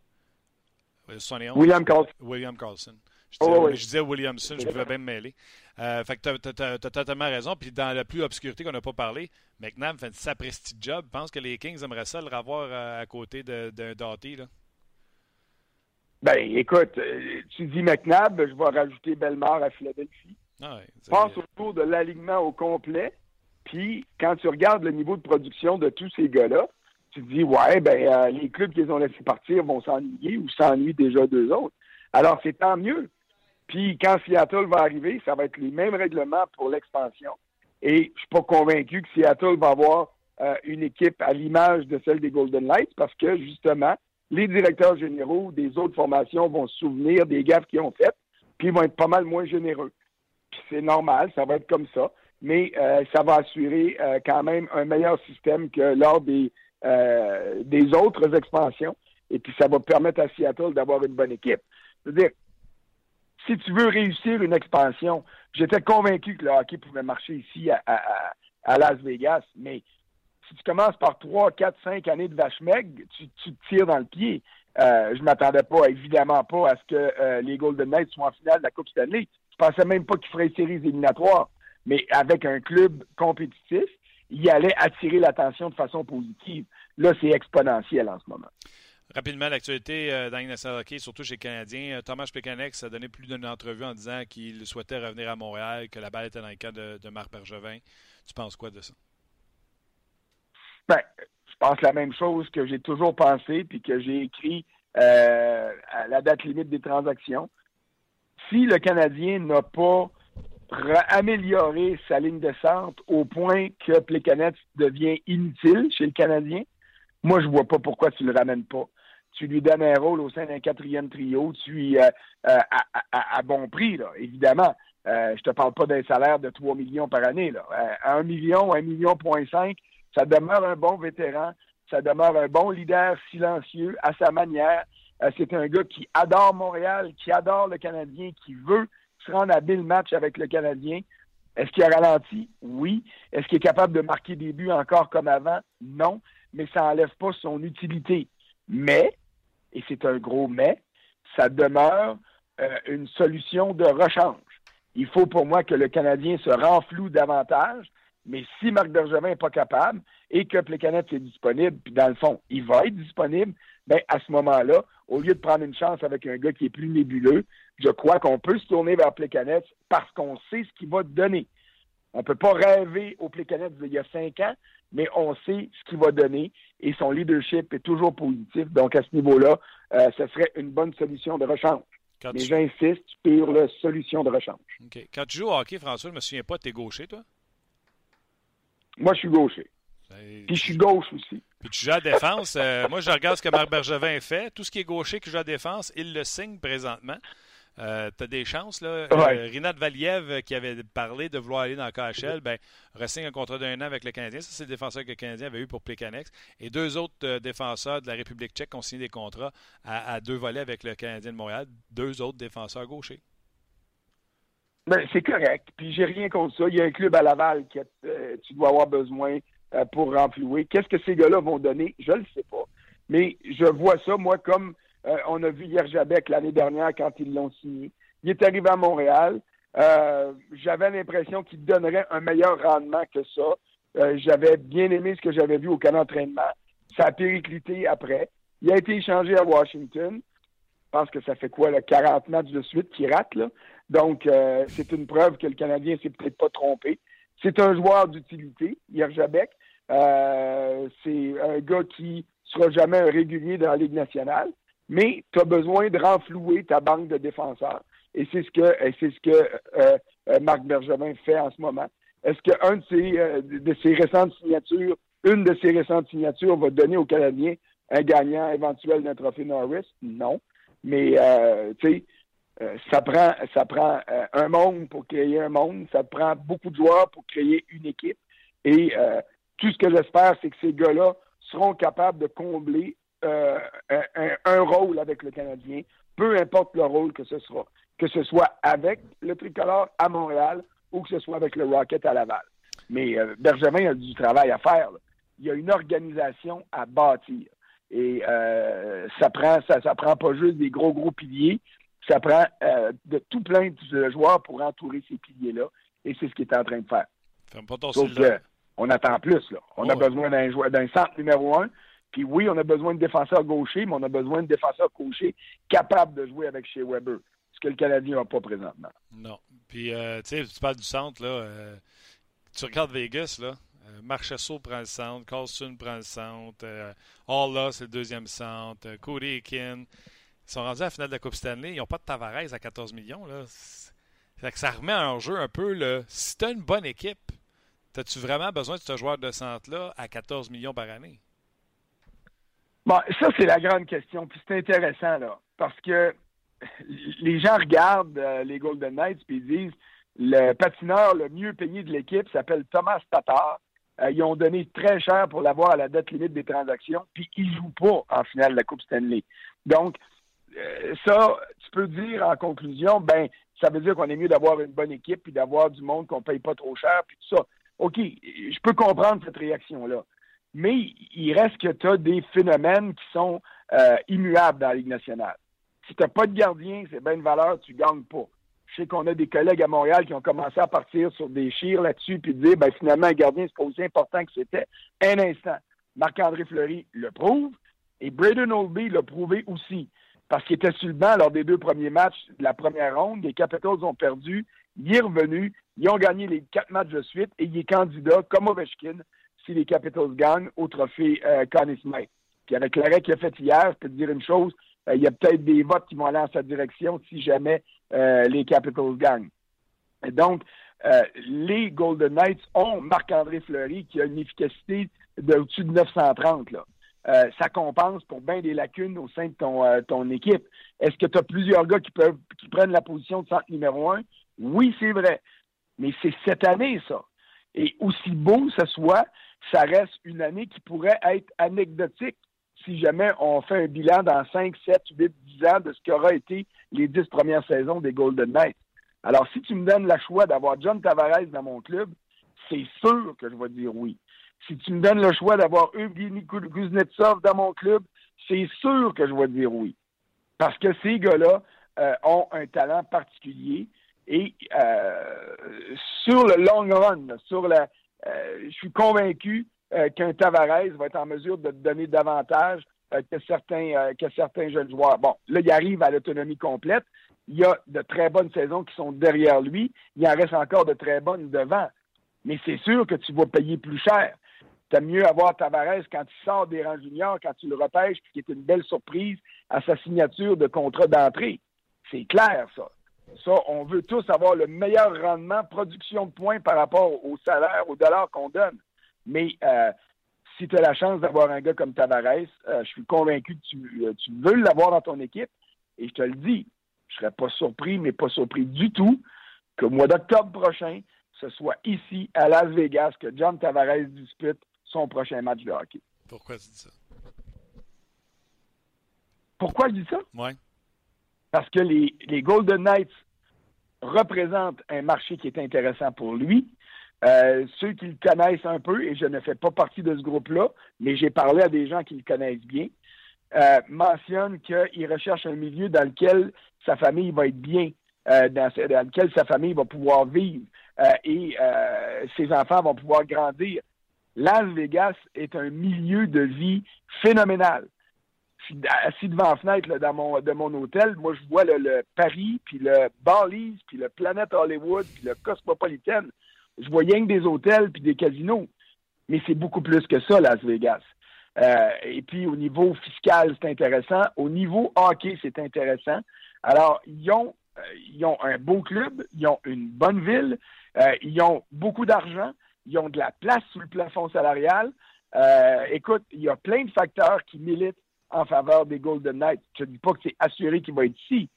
William Carlson. William Carlson. Je disais, oh, je disais Williamson, je pouvais bien me mêler. Euh, fait que tu as, totalement raison. Puis dans la plus obscurité qu'on n'a pas parlé, McNabb fait sa prestige job. Je pense que les Kings aimeraient ça le revoir à, côté d'un Doughty. Là. Ben, écoute, tu dis McNabb, je vais rajouter Belmar à Philadelphie. Ah Pense autour de l'alignement au complet. Puis, quand tu regardes le niveau de production de tous ces gars-là, tu te dis, ouais, ben, euh, les clubs qu'ils ont laissés partir vont s'ennuyer ou s'ennuient déjà deux autres. Alors, c'est tant mieux. Puis, quand Seattle va arriver, ça va être les mêmes règlements pour l'expansion. Et je suis pas convaincu que Seattle va avoir euh, une équipe à l'image de celle des Golden Knights parce que, justement, les directeurs généraux des autres formations vont se souvenir des gaffes qu'ils ont faites, puis ils vont être pas mal moins généreux. Puis c'est normal, ça va être comme ça mais euh, ça va assurer euh, quand même un meilleur système que lors des, euh, des autres expansions. Et puis, ça va permettre à Seattle d'avoir une bonne équipe. C'est-à-dire, si tu veux réussir une expansion, j'étais convaincu que le hockey pouvait marcher ici à, à, Las Vegas, mais si tu commences par trois, quatre, cinq années de vache maigre, tu, tu te tires dans le pied. Euh, je m'attendais pas, évidemment pas, à ce que les Golden Knights soient en finale de la Coupe Stanley. Je pensais même pas qu'ils feraient une série éliminatoire mais avec un club compétitif, il allait attirer l'attention de façon positive. Là, c'est exponentiel en ce moment. Rapidement, l'actualité euh, dans hockey, surtout chez les Canadiens. Euh, Thomas Pécanex a donné plus d'une entrevue en disant qu'il souhaitait revenir à Montréal, que la balle était dans le cas de, Marc Bergevin. Tu penses quoi de ça? Ben, je pense la même chose que j'ai toujours pensé puis que j'ai écrit euh, à la date limite des transactions. Si le Canadien n'a pas améliorer sa ligne de centre au point que Plekanec devient inutile chez le Canadien, moi, je vois pas pourquoi tu le ramènes pas. Tu lui donnes un rôle au sein d'un quatrième trio, tu euh, euh à, bon prix, là, évidemment. Euh, je te parle pas d'un salaire de 3 millions par année. Là. Euh, à 1 million, 1 million point 5, ça demeure un bon vétéran, ça demeure un bon leader silencieux à sa manière. c'est un gars qui adore Montréal, qui adore le Canadien, qui veut se rendre à le match avec le Canadien. Est-ce qu'il a ralenti? Oui. Est-ce qu'il est capable de marquer des buts encore comme avant? Non. Mais ça n'enlève pas son utilité. Mais, et c'est un gros mais, ça demeure euh, une solution de rechange. Il faut pour moi que le Canadien se renfloue davantage, mais si Marc Bergevin n'est pas capable et que Plekanec est disponible, puis dans le fond, il va être disponible, bien, à ce moment-là, au lieu de prendre une chance avec un gars qui est plus nébuleux, je crois qu'on peut se tourner vers Plekanec parce qu'on sait ce qu'il va donner. On ne peut pas rêver au Plekanec d'il y a cinq ans, mais on sait ce qu'il va donner et son leadership est toujours positif. Donc, à ce niveau-là, euh, ce serait une bonne solution de rechange. mais j'insiste sur la solution de rechange. Quand tu joues au hockey, François, je ne me souviens pas, tu es gaucher, toi? Moi, je suis gaucher. Ben, Puis je suis gauche aussi. Puis tu joues à défense. Euh, moi, je regarde ce que Marc Bergevin fait. Tout ce qui est gaucher qui joue à défense, il le signe présentement. Euh, tu as des chances. Là. Euh, Rinat Valiev, euh, qui avait parlé de vouloir aller dans le KHL, ben, ressigne un contrat d'un an avec le Canadien. Ça, c'est le défenseur que le Canadien avait eu pour Plekanex. Et deux autres défenseurs de la République tchèque ont signé des contrats à, deux volets avec le Canadien de Montréal. Deux autres défenseurs gauchers. Ben, c'est correct. Puis j'ai rien contre ça. Il y a un club à Laval que tu dois avoir besoin pour renflouer. Qu'est-ce que ces gars-là vont donner? Je ne le sais pas. Mais je vois ça, moi, comme Euh, on a vu Yerjabek l'année dernière quand ils l'ont signé. Il est arrivé à Montréal. Euh, j'avais l'impression qu'il donnerait un meilleur rendement que ça. Euh, j'avais bien aimé ce que j'avais vu au camp d'entraînement. Ça a périclité après. Il a été échangé à Washington. Je pense que ça fait quoi, le 40 matchs de suite qu'il rate, là? Donc, c'est une preuve que le Canadien s'est peut-être pas trompé. C'est un joueur d'utilité, Yerjabek. c'est un gars qui sera jamais un régulier dans la Ligue nationale mais tu as besoin de renflouer ta banque de défenseurs. Et c'est ce que c'est ce que euh, euh, Marc Bergevin fait en ce moment. Est-ce qu'un de ses, euh, de ses récentes signatures, une de ses récentes signatures va donner aux Canadiens un gagnant éventuel d'un trophée Norris? Non. Mais tu sais, ça prend ça prend un monde pour créer un monde, ça prend beaucoup de joueurs pour créer une équipe. Et tout ce que j'espère, c'est que ces gars-là seront capables de combler euh, un, rôle avec le Canadien, peu importe le rôle que ce sera, que ce soit avec le tricolore à Montréal ou que ce soit avec le Rocket à Laval. Mais euh, Bergevin a du travail à faire. Il y a une organisation à bâtir. Et euh, ça prend ça, ça prend pas juste des gros gros piliers, ça prend de tout plein de joueurs pour entourer ces piliers-là. Et c'est ce qu'il est en train de faire. on attend plus. Là. On a besoin d'un joueur d'un centre numéro un. Puis oui, on a besoin de défenseurs gauchers, mais on a besoin de défenseurs gauchers capables de jouer avec chez Weber, ce que le Canadien n'a pas présentement. Non. Puis, euh, tu sais, tu parles du centre, là. Euh, tu regardes Vegas, là. Euh, prend le centre, Carlson prend le centre, Hall, c'est le deuxième centre, Cody Ekin. Ils sont rendus à la finale de la Coupe Stanley. Ils n'ont pas de Tavares à 14 millions, là. ça remet en jeu un peu, là. Si tu as une bonne équipe, as-tu vraiment besoin de ce joueur de centre-là à 14 millions par année? Bon, ça, c'est la grande question. Puis c'est intéressant, là, parce que les gens regardent euh, les Golden Knights puis ils disent le patineur le mieux payé de l'équipe s'appelle Thomas Tatar. Euh, ils ont donné très cher pour l'avoir à la date limite des transactions, puis il joue pas en finale de la Coupe Stanley. Donc, euh, ça, tu peux dire en conclusion, ben, ça veut dire qu'on est mieux d'avoir une bonne équipe puis d'avoir du monde qu'on paye pas trop cher puis tout ça. OK, je peux comprendre cette réaction-là mais il reste que tu as des phénomènes qui sont euh, immuables dans la Ligue nationale. Si tu n'as pas de gardien, c'est bien une valeur, tu ne gagnes pas. Je sais qu'on a des collègues à Montréal qui ont commencé à partir sur des chires là-dessus puis dire ben finalement un gardien c'est pas aussi important que c'était. Un instant. Marc-André Fleury le prouve et Braden Oldby l'a prouvé aussi parce qu'il était sur le banc lors des deux premiers matchs de la première ronde. Les Capitals ont perdu. Il est revenu. Ils ont gagné les quatre matchs de suite et il est candidat, comme Ovechkin, si les Capitals gagnent au trophée euh, Conn Smythe. Puis avec l'arrêt qu'il a fait hier, je peux te dire une chose, euh, il y a peut-être des votes qui vont aller en sa direction si jamais euh, les Capitals gagnent. Donc, euh, les Golden Knights ont Marc-André Fleury qui a une efficacité d'au-dessus de 930. Là. ça compense pour bien des lacunes au sein de ton, ton équipe. Est-ce que tu as plusieurs gars qui peuvent qui prennent la position de centre numéro un? Oui, c'est vrai. Mais c'est cette année, ça. Et aussi beau ce soit, ça reste une année qui pourrait être anecdotique si jamais on fait un bilan dans 5, 7, 8, 10 ans de ce qu'aura été les 10 premières saisons des Golden Knights. Alors, si tu me donnes le choix d'avoir John Tavares dans mon club, c'est sûr que je vais dire oui. Si tu me donnes le choix d'avoir Evgeny Kuznetsov dans mon club, c'est sûr que je vais dire oui. Parce que ces gars-là euh, ont un talent particulier et euh, sur le long run, sur la, je suis convaincu euh, qu'un Tavares va être en mesure de donner davantage euh, que certains jeunes joueurs. Bon, là, il arrive à l'autonomie complète. Il y a de très bonnes saisons qui sont derrière lui. Il en reste encore de très bonnes devant. Mais c'est sûr que tu vas payer plus cher. T'as mieux avoir Tavares quand il sort des rangs juniors, quand tu le repêches, puis qui est une belle surprise à sa signature de contrat d'entrée. C'est clair, ça. Ça, on veut tous avoir le meilleur rendement, production de points par rapport au salaire, au dollar qu'on donne. Mais euh, si tu as la chance d'avoir un gars comme Tavares, euh, je suis convaincu que tu, euh, tu veux l'avoir dans ton équipe. Et je te le dis, je ne serais pas surpris, mais pas surpris du tout, qu'au mois d'octobre prochain, ce soit ici, à Las Vegas, que John Tavares dispute son prochain match de hockey. Pourquoi tu dis ça? Pourquoi je dis ça? Oui. Parce que les, Golden Knights représente un marché qui est intéressant pour lui. Euh, ceux qui le connaissent un peu, et je ne fais pas partie de ce groupe-là, mais j'ai parlé à des gens qui le connaissent bien, euh, mentionne qu'il recherche un milieu dans lequel sa famille va être bien, euh, dans, lequel sa famille va pouvoir vivre et ses enfants vont pouvoir grandir. Las Vegas est un milieu de vie phénoménal. Assis devant la fenêtre là, dans mon, de mon hôtel. Moi, je vois le Paris, puis le Bally's, puis le Planet Hollywood, puis le Cosmopolitan. Je vois rien que des hôtels puis des casinos. Mais c'est beaucoup plus que ça, Las Vegas. Euh, et puis, au niveau fiscal, c'est intéressant. Au niveau hockey, c'est intéressant. Alors, ils ont, euh, ils ont un beau club, ils ont une bonne ville, euh, ils ont beaucoup d'argent, ils ont de la place sous le plafond salarial. écoute, il y a plein de facteurs qui militent en faveur des Golden Knights. Je ne dis pas que c'est assuré qu'il va être ici.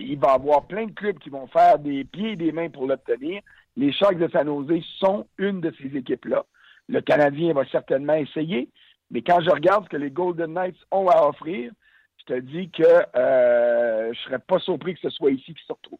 il va y avoir plein de clubs qui vont faire des pieds et des mains pour l'obtenir. Les Sharks de San Jose sont une de ces équipes-là. Le Canadien va certainement essayer, mais quand je regarde ce que les Golden Knights ont à offrir, je te dis que euh, je ne serais pas surpris que ce soit ici qu'ils se retrouvent.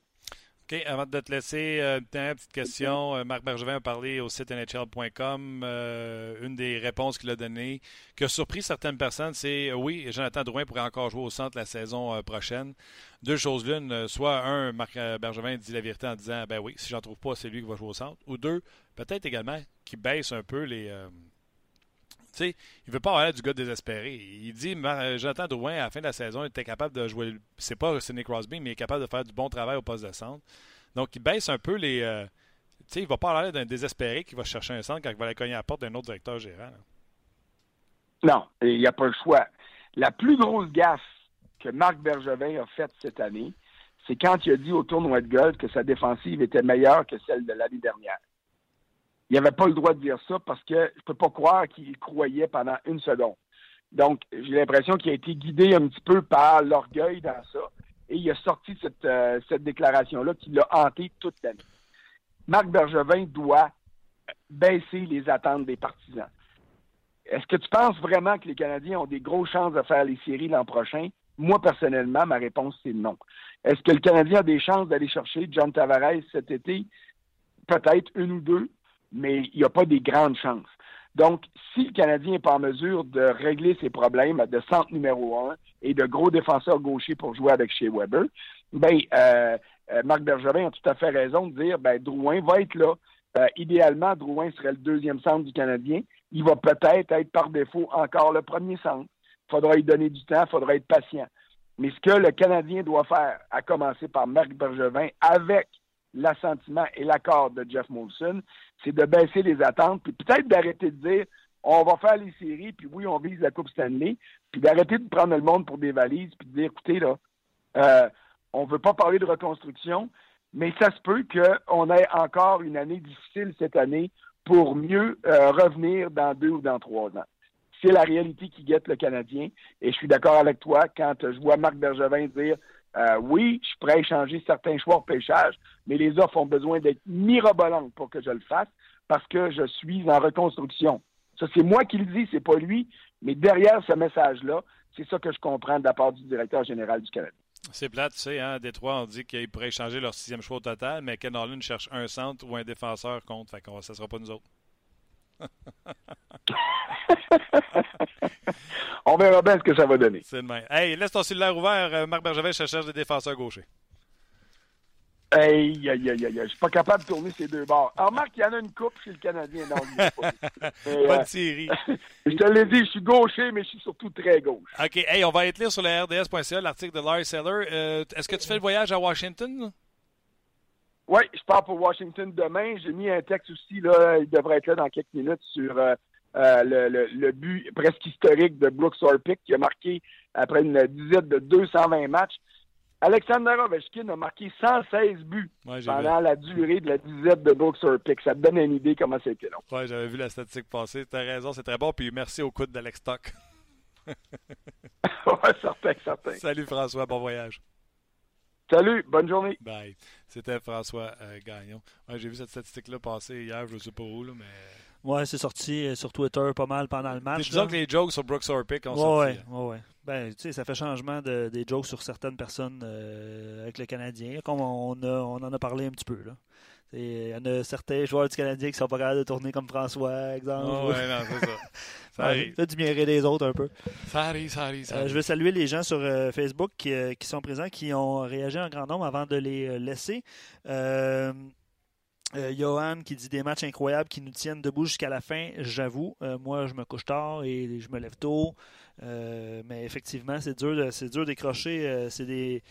OK, avant de te laisser, euh, une petite question. Euh, Marc Bergevin a parlé au site NHL.com. une des réponses qu'il a données qui a surpris certaines personnes, c'est oui, Jonathan Drouin pourrait encore jouer au centre la saison prochaine. Deux choses l'une, soit un, Marc Bergevin dit la vérité en disant ben oui, si j'en trouve pas, c'est lui qui va jouer au centre. Ou deux, peut-être également qu'il baisse un peu les sais, il veut pas avoir du gars désespéré. Il dit Jonathan Drouin, à la fin de la saison, il était capable de jouer. C'est pas Sidney Crosby, mais il est capable de faire du bon travail au poste de centre. Donc, il baisse un peu les. Euh, tu sais, il va pas aller d'un désespéré qui va chercher un centre quand il va aller cogner à la porte d'un autre directeur gérant. Non, il n'y a pas le choix. La plus grosse gaffe que Marc Bergevin a faite cette année, c'est quand il a dit au tournoi de golf que sa défensive était meilleure que celle de l'année dernière il n'avait pas le droit de dire ça parce que je ne peux pas croire qu'il croyait pendant une seconde. Donc, j'ai l'impression qu'il a été guidé un petit peu par l'orgueil dans ça. Et il a sorti cette, euh, déclaration-là qui l'a hanté toute l'année. Marc Bergevin doit baisser les attentes des partisans. Est-ce que tu penses vraiment que les Canadiens ont des grosses chances de faire les séries l'an prochain? Moi, personnellement, ma réponse, c'est non. Est-ce que le Canadien a des chances d'aller chercher John Tavares cet été? Peut-être une ou deux mais il n'y a pas des grandes chances. Donc, si le Canadien n'est pas en mesure de régler ses problèmes de centre numéro un et de gros défenseurs gauchers pour jouer avec chez Weber, ben, euh, euh, Marc Bergevin a tout à fait raison de dire, ben, Drouin va être là. Euh, idéalement, Drouin serait le deuxième centre du Canadien. Il va peut-être être par défaut encore le premier centre. Il faudra lui donner du temps, il faudra être patient. Mais ce que le Canadien doit faire, à commencer par Marc Bergevin, avec l'assentiment et l'accord de Jeff Molson, c'est de baisser les attentes, puis peut-être d'arrêter de dire on va faire les séries, puis oui, on vise la Coupe Stanley, puis d'arrêter de prendre le monde pour des valises, puis de dire écoutez, là, euh, on ne veut pas parler de reconstruction, mais ça se peut qu'on ait encore une année difficile cette année pour mieux euh, revenir dans deux ou dans trois ans. C'est la réalité qui guette le Canadien. Et je suis d'accord avec toi quand je vois Marc Bergevin dire euh, oui, je pourrais échanger certains choix au pêchage, mais les offres ont besoin d'être mirobolantes pour que je le fasse parce que je suis en reconstruction. Ça, c'est moi qui le dis, c'est pas lui, mais derrière ce message-là, c'est ça que je comprends de la part du directeur général du Canada. C'est plate, tu sais, hein, Détroit, on dit qu'ils pourraient échanger leur sixième choix au total, mais Ken cherche un centre ou un défenseur contre, fait que ça sera pas nous autres. On verra bien ce que ça va donner. C'est le même. Hey, laisse ton cellulaire ouvert. Euh, Marc Bergevin, je cherche des défenseurs gauchers. Aïe, aïe, aïe, aïe, je suis pas capable de tourner ces deux bords. Alors, Marc, il y en a une coupe chez le Canadien. Non, Bonne série. je te l'ai dit, je suis gaucher, mais je suis surtout très gauche. OK. Hey, on va être lire sur le RDS.ca l'article de Larry Seller. Euh, est-ce que tu fais le voyage à Washington? Oui, je pars pour Washington demain. J'ai mis un texte aussi, là, il devrait être là dans quelques minutes, sur euh, euh, le, but presque historique de Brooks Orpik qui a marqué après une dizaine de 220 matchs. Alexander Ovechkin a marqué 116 buts pendant la durée de la dizaine de Brooks Orpik. Ça te donne une idée comment c'était long. Oui, j'avais vu la statistique passer. Tu as raison, c'est très bon. Puis merci au coup d'Alex Stock. oui, certain, certain. Salut François, bon voyage. Salut, bonne journée. Bye. C'était François euh, Gagnon. J'ai vu cette statistique-là passer hier, je ne sais pas où, là, mais Ouais, c'est sorti euh, sur Twitter pas mal pendant le match. Disons que les jokes sur Brooks Orpik ont ouais, sorti. Ouais, ouais. Ben, tu sais, ça fait changement de, des jokes sur certaines personnes euh, avec le Canadien, comme on, a, on en a parlé un petit peu. Là. Il y en a certains joueurs du Canadien qui sont pas capables de tourner comme François, exemple. Oh, ouais, non, c'est ça. Ça arrive. Du mien des autres un peu. Ça arrive, ça arrive, ça Euh, arrive. je veux saluer les gens sur euh, Facebook qui, euh, qui sont présents, qui ont réagi en grand nombre avant de les euh, laisser. Euh, Johan qui dit des matchs incroyables qui nous tiennent debout jusqu'à la fin, j'avoue. Euh, moi, je me couche tard et je me lève tôt. Euh, mais effectivement, c'est dur, de- c'est dur d'écrocher. c'est des.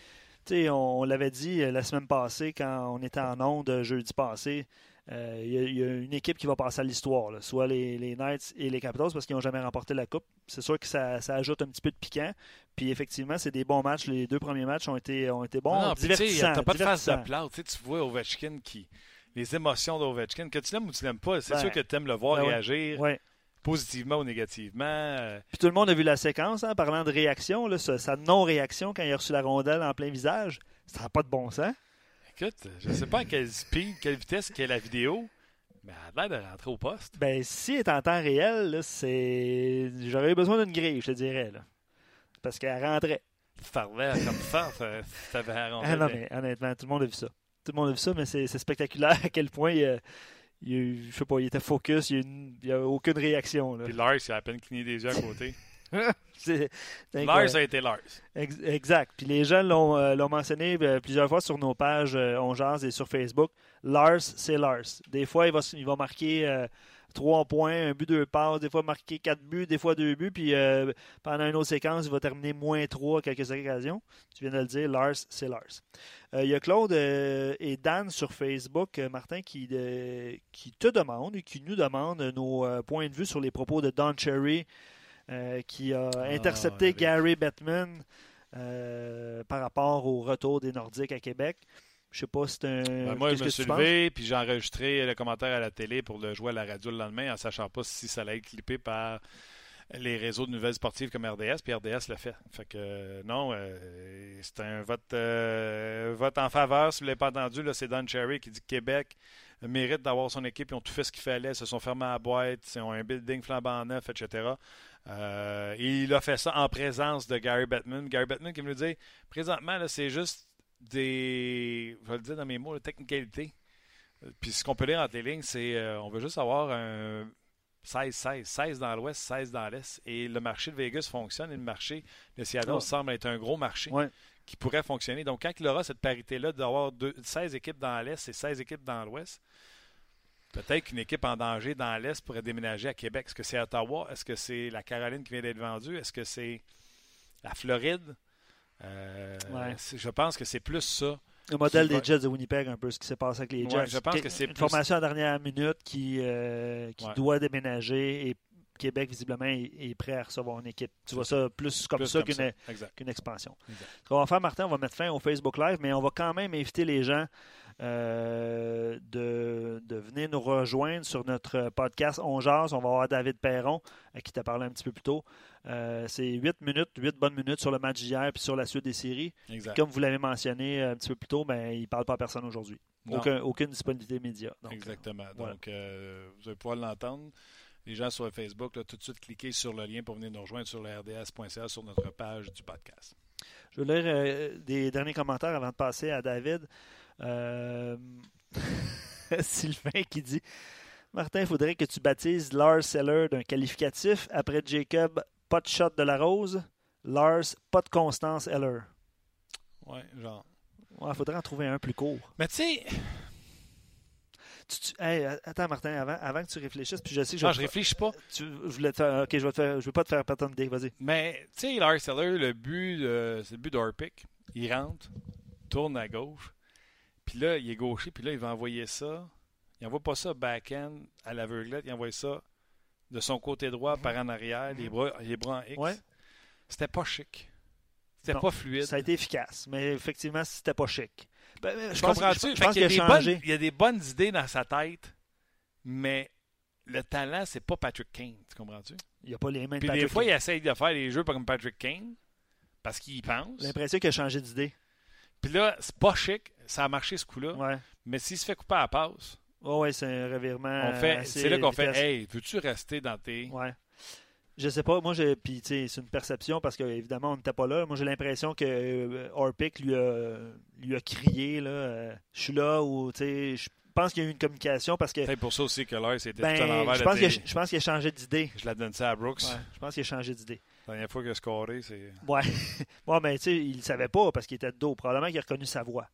On, on l'avait dit euh, la semaine passée quand on était en onde euh, jeudi passé. euh, Il y, a- il y a une équipe qui va passer à l'histoire, soit les, les Knights et les Capitals parce qu'ils n'ont jamais remporté la Coupe. C'est sûr que ça, ça ajoute un petit peu de piquant. Puis effectivement, c'est des bons matchs. Les deux premiers matchs ont été, ont été bons. Non, sais, divertissants. t'as pas de face de plate. Tu vois Ovechkin qui. Les émotions d'Ovechkin, que tu l'aimes ou tu l'aimes pas, c'est Ben, sûr que tu aimes le voir ben réagir Ouais. Positivement ou négativement. Euh, Puis tout le monde a vu la séquence, hein, parlant de réaction, là, sa, sa non-réaction quand il a reçu la rondelle en plein visage. Ça n'a pas de bon sens. Écoute, je sais pas à quelle speed, quelle vitesse qu'est la vidéo, mais elle a l'air de rentrer au poste. Ben, si elle est en temps réel, c'est. J'aurais eu besoin d'une grille, je te dirais. Là. Parce qu'elle rentrait. Farlait comme ça, ça t'avais arrondé. Ah non, mais honnêtement, tout le monde a vu ça. Tout le monde a vu ça, mais c'est spectaculaire à quel point il, a- il a eu- je sais pas, il était focus, il n'y a, aucune réaction. Là. Puis Lars, il a à peine cligné des yeux à côté. C'est- c'est incroyable. Lars a été Lars. Ex- Exact. Puis les gens l'ont euh, l'ont mentionné euh, plusieurs fois sur nos pages euh, On Jase et sur Facebook. Lars, c'est Lars. Des fois, il va, s- il va marquer euh, trois points, un but, deux passes. Des fois, marquer quatre buts, des fois deux buts. Puis euh, pendant une autre séquence, il va terminer moins trois à quelques occasions. Tu viens de le dire, Lars, c'est Lars. Euh, il y a Claude euh, et Dan sur Facebook, Martin, qui, qui te demandent et qui nous demandent nos points de vue sur les propos de Don Cherry qui a intercepté oui. Gary Bettman par rapport au retour des Nordiques à Québec. Je sais pas si c'est un. Ben, moi, je me suis levé, puis j'ai enregistré le commentaire à la télé pour le jouer à la radio le lendemain, en sachant pas si ça allait être clippé par les réseaux de nouvelles sportives comme RDS, puis RDS l'a fait. Fait que euh, non, euh, c'est un vote, euh, vote en faveur. Si vous ne l'avez pas entendu, c'est Don Cherry qui dit que Québec mérite d'avoir son équipe. Ils ont tout fait ce qu'il fallait, se sont fermés à la boîte, ils ont un building flambant neuf, etc. Et il a fait ça en présence de Gary Bettman. Gary Bettman qui me dit présentement, c'est juste des. Je vais le dire dans mes mots, la technicalité. Euh, Puis ce qu'on peut lire entre les lignes, c'est euh, on veut juste avoir un 16-16. 16 dans l'ouest, 16 dans l'est. Et le marché de Vegas fonctionne et le marché de Seattle Oh. semble être un gros marché Ouais. qui pourrait fonctionner. Donc quand il aura cette parité-là d'avoir deux- 16 équipes dans l'est et 16 équipes dans l'ouest, peut-être qu'une équipe en danger dans l'est pourrait déménager à Québec. Est-ce que c'est Ottawa? Est-ce que c'est la Caroline qui vient d'être vendue? Est-ce que c'est la Floride? Euh, Ouais. Je pense que c'est plus ça. Le modèle des Jets de Winnipeg, un peu ce qui s'est passé avec les Ouais, Jets. je pense que c'est une plus- formation à dernière minute qui, euh, qui Ouais. doit déménager et Québec, visiblement, est, prêt à recevoir une équipe. Tu vois ça plus comme Plus ça comme qu'une expansion. Exact. Ce qu'on va faire, Martin, on va mettre fin au Facebook Live, mais on va quand même inviter les gens euh, de, de venir nous rejoindre sur notre podcast On Jase. On va avoir David Perron, à qui tu as parlé un petit peu plus tôt. Euh, c'est 8 minutes, 8 bonnes minutes sur le match d'hier puis sur la suite des séries. Exact. Comme vous l'avez mentionné un petit peu plus tôt, ben, il ne parle pas à personne aujourd'hui. Aucun- aucune disponibilité média. Donc, Exactement. voilà. Donc, euh, vous allez pouvoir l'entendre. Les gens sur Facebook, là, tout de suite, cliquez sur le lien pour venir nous rejoindre sur le rds.ca sur notre page du podcast. Je vais lire euh, des derniers commentaires avant de passer à David. Euh, Sylvain qui dit Martin, il faudrait que tu baptises Lars Seller d'un qualificatif. Après Jacob, pas de shot de la rose. Lars, pas de Constance Heller. Ouais, genre. Il faudrait en trouver un plus court. Mais tu sais, hey, attends, Martin, avant, avant que tu réfléchisses, puis je sais que je, vais je réfléchis pas. tu- je voulais te faire- ok, je vais te faire, je vais pas te faire perdre d'idée, vas-y. Mais tu sais, Lars Eller, le but, euh, c'est le but d'Orpic. Il rentre, tourne à gauche, puis là, il est gaucher, puis là, il va envoyer ça. Il envoie pas ça back-end à l'aveuglette, il envoie ça de son côté droit par en arrière, les, bras, les bras en X. Ouais. C'était pas chic. C'était pas fluide. Ça a été efficace, mais effectivement, c'était pas chic. Ben, ben, je Je pense, comprends je, tu je pense qu'il a des changé. bonnes, il y a des bonnes idées dans sa tête, mais le talent, c'est pas Patrick Kane. Tu comprends-tu? Il n'a pas les mains de Puis Patrick des fois, Kane. il essaye de faire les jeux comme Patrick Kane parce qu'il y pense. J'ai l'impression qu'il a changé d'idée. Puis là, c'est pas chic. Ça a marché ce coup-là. Ouais. Mais s'il se fait couper à la passe, Oh, ouais, c'est un revirement. c'est là qu'on fait. Hey, veux-tu rester dans tes. Ouais. Je sais pas, moi j'ai puis c'est une perception parce qu'évidemment on n'était pas là. Moi j'ai l'impression que euh, Orpik lui a lui a crié là, euh, je suis là ou tu sais je- pense qu'il y a eu une communication parce que. C'est pour ça aussi que l'heure, c'était ben, tout à l'envers. Je pense qu'il a, dire, je pense qu'il a changé d'idée. Je la donne ça à Brooks. Ouais, je pense qu'il a changé d'idée. La dernière fois qu'il a scoré, c'est. Ouais. bon, mais tu sais, il ne savait pas parce qu'il était de dos. Probablement qu'il a reconnu sa voix.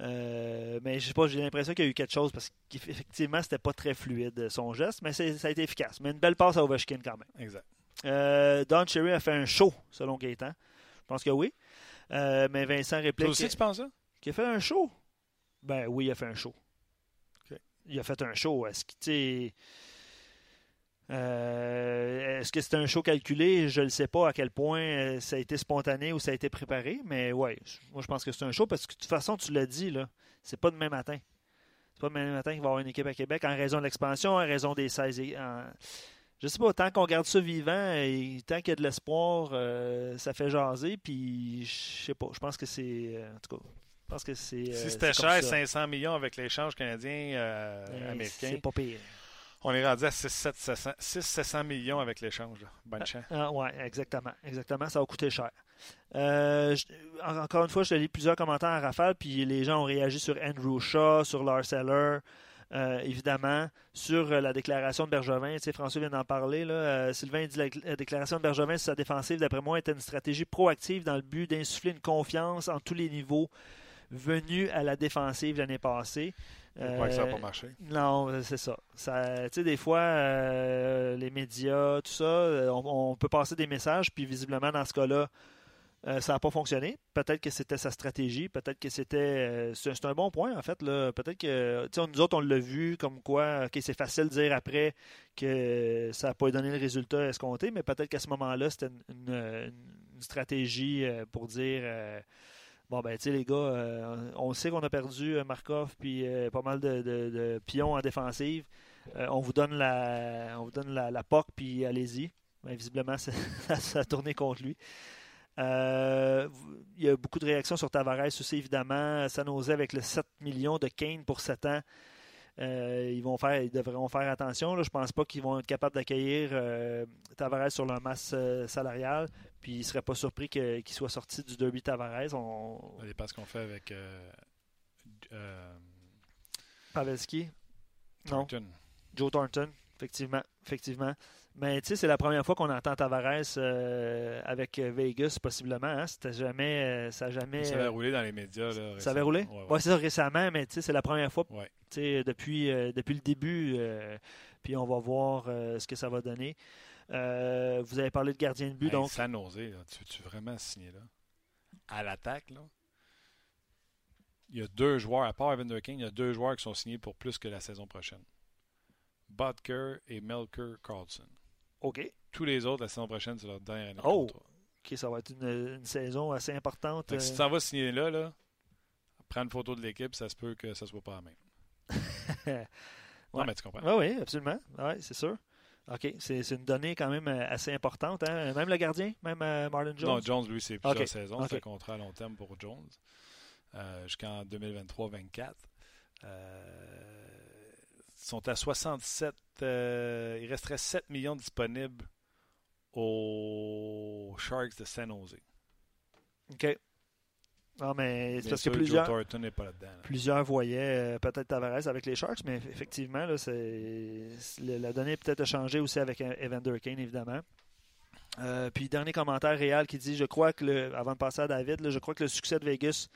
Euh, mais je sais pas, j'ai l'impression qu'il y a eu quelque chose parce qu'effectivement, c'était pas très fluide son geste, mais ça a été efficace. Mais une belle passe à Ovechkin quand même. Exact. Euh, Don Cherry a fait un show, selon Gaétan. Je pense que oui. Euh, mais Vincent réplique. Toi aussi, tu penses ça? Qu'il a fait un show? Ben oui, il a fait un show. Okay. Il a fait un show. Est-ce que tu euh, Est-ce que c'était un show calculé? Je ne sais pas à quel point euh, ça a été spontané ou ça a été préparé, mais ouais, moi je pense que c'est un show parce que de toute façon, tu l'as dit, là, c'est pas demain matin. C'est pas demain matin qu'il va y avoir une équipe à Québec en raison de l'expansion, en raison des 16. En... Je sais pas, tant qu'on garde ça vivant et tant qu'il y a de l'espoir, euh, ça fait jaser. Puis je sais pas, je pense que c'est. euh, en tout cas, je pense que c'est. Si c'était cher, ça. 500 millions avec l'échange canadien euh, Ben, américain, C'est pas pire. On est rendu à 600-700 millions avec l'échange. Bonne chance. Ah, ouais, exactement. Exactement, ça va coûter cher. Euh, je- encore une fois, je lis plusieurs commentaires à rafale, puis les gens ont réagi sur Andrew Shaw, sur Lars Eller, euh, évidemment, sur euh, la déclaration de Bergevin. Tu sais, François vient d'en parler. Là. Euh, Sylvain dit la, la déclaration de Bergevin sur sa défensive, d'après moi, était une stratégie proactive dans le but d'insuffler une confiance en tous les niveaux venus à la défensive l'année passée. Ouais, ça n'a Euh, pas marché. non, euh, c'est ça. ça tu sais, des fois, euh, les médias, tout ça, euh, on, on peut passer des messages, puis visiblement, dans ce cas-là, euh, ça n'a pas fonctionné. Peut-être que c'était sa stratégie, peut-être que c'était. euh, c'est un bon point, en fait. Peut-être que. tu sais, nous autres, on l'a vu comme quoi, OK, c'est facile de dire après que ça n'a pas donné le résultat escompté, mais peut-être qu'à ce moment-là, c'était une, une- une stratégie euh, pour dire. Bon, ben, tu sais, les gars, euh, on sait qu'on a perdu euh, Markov puis euh, pas mal de, pions en défensive. On vous donne la on POC, puis allez-y. Ben, visiblement, ça, ça a tourné contre lui. Il y a beaucoup de réactions sur Tavares aussi, évidemment. San Jose avec le 7 millions de Kane pour 7 ans. Euh, ils vont faire, ils devront faire attention. Là. Je pense pas qu'ils vont être capables d'accueillir euh, Tavares sur leur masse euh, salariale. Puis ils ne seraient pas surpris qu'il soit sorti du derby Tavares. On... Ça dépend ce qu'on fait avec Pavelski? Non. Thornton. Joe Thornton, effectivement. effectivement. Mais tu sais, c'est la première fois qu'on entend Tavares euh, avec Vegas, possiblement. Hein? C'était jamais. euh, ça jamais. Ça avait roulé dans les médias. Là, ça avait roulé? Ouais, Ouais, ouais. c'est ça récemment, mais tu sais, c'est la première fois Ouais. tu sais, depuis, euh, depuis le début. puis on va voir ce que ça va donner. Vous avez parlé de gardien de but, Hey, donc. San Jose, là, tu veux-tu vraiment signer là? À l'attaque, là? Il y a deux joueurs, à part Evander King, il y a deux joueurs qui sont signés pour plus que la saison prochaine. Butker et Melker Carlson. OK. Tous les autres, la saison prochaine, c'est leur dernière année Oh! OK, ça va être une, une saison assez importante. Si tu euh, t'en vas signer là, là, prends une photo de l'équipe, ça se peut que ça soit pas la même. Non, Ouais. mais tu comprends. Oui, oui, absolument. Oui, c'est sûr. OK, c'est une donnée quand même euh, assez importante. hein. Même le gardien, même euh, Marlon Jones. Non, Jones, lui, c'est plusieurs Ok. saisons. Ok. C'est un contrat à long terme pour Jones euh, jusqu'en 2023-24. Euh, ils sont à 67. euh, il resterait 7 millions disponibles aux Sharks de San Jose. OK. Non, mais c'est parce que plusieurs, pas là. voyaient euh, peut-être Tavares avec les Sharks, mais effectivement, là, c'est, la donnée peut-être a changé aussi avec euh, Evander Kane, évidemment. Euh, puis, dernier commentaire réel qui dit Je crois que, le, avant de passer à David, là, je crois que le succès de Vegas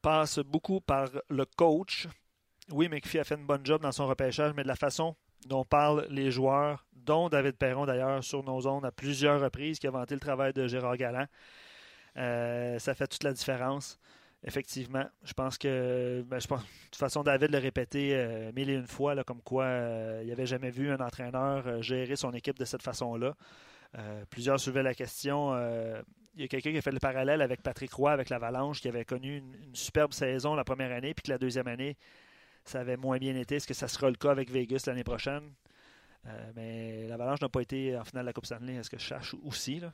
passe beaucoup par le coach. Oui, McPhee a fait une bonne job dans son repêchage, mais de la façon dont parlent les joueurs, dont David Perron d'ailleurs sur nos ondes à plusieurs reprises, qui a vanté le travail de Gérard Galland. Euh, ça fait toute la différence. Effectivement, je pense que, ben, de toute façon, David l'a répété euh, mille et une fois, comme quoi euh, il n'avait jamais vu un entraîneur gérer son équipe de cette façon-là. Plusieurs soulevaient la question. il y a quelqu'un qui a fait le parallèle avec Patrick Roy, avec l'Avalanche, qui avait connu une superbe saison la première année, puis que la deuxième année, ça avait moins bien été. Est-ce que ça sera le cas avec Vegas l'année prochaine? Euh, mais l'Avalanche n'a pas été en finale de la Coupe Stanley, est-ce que je cherche aussi? Là?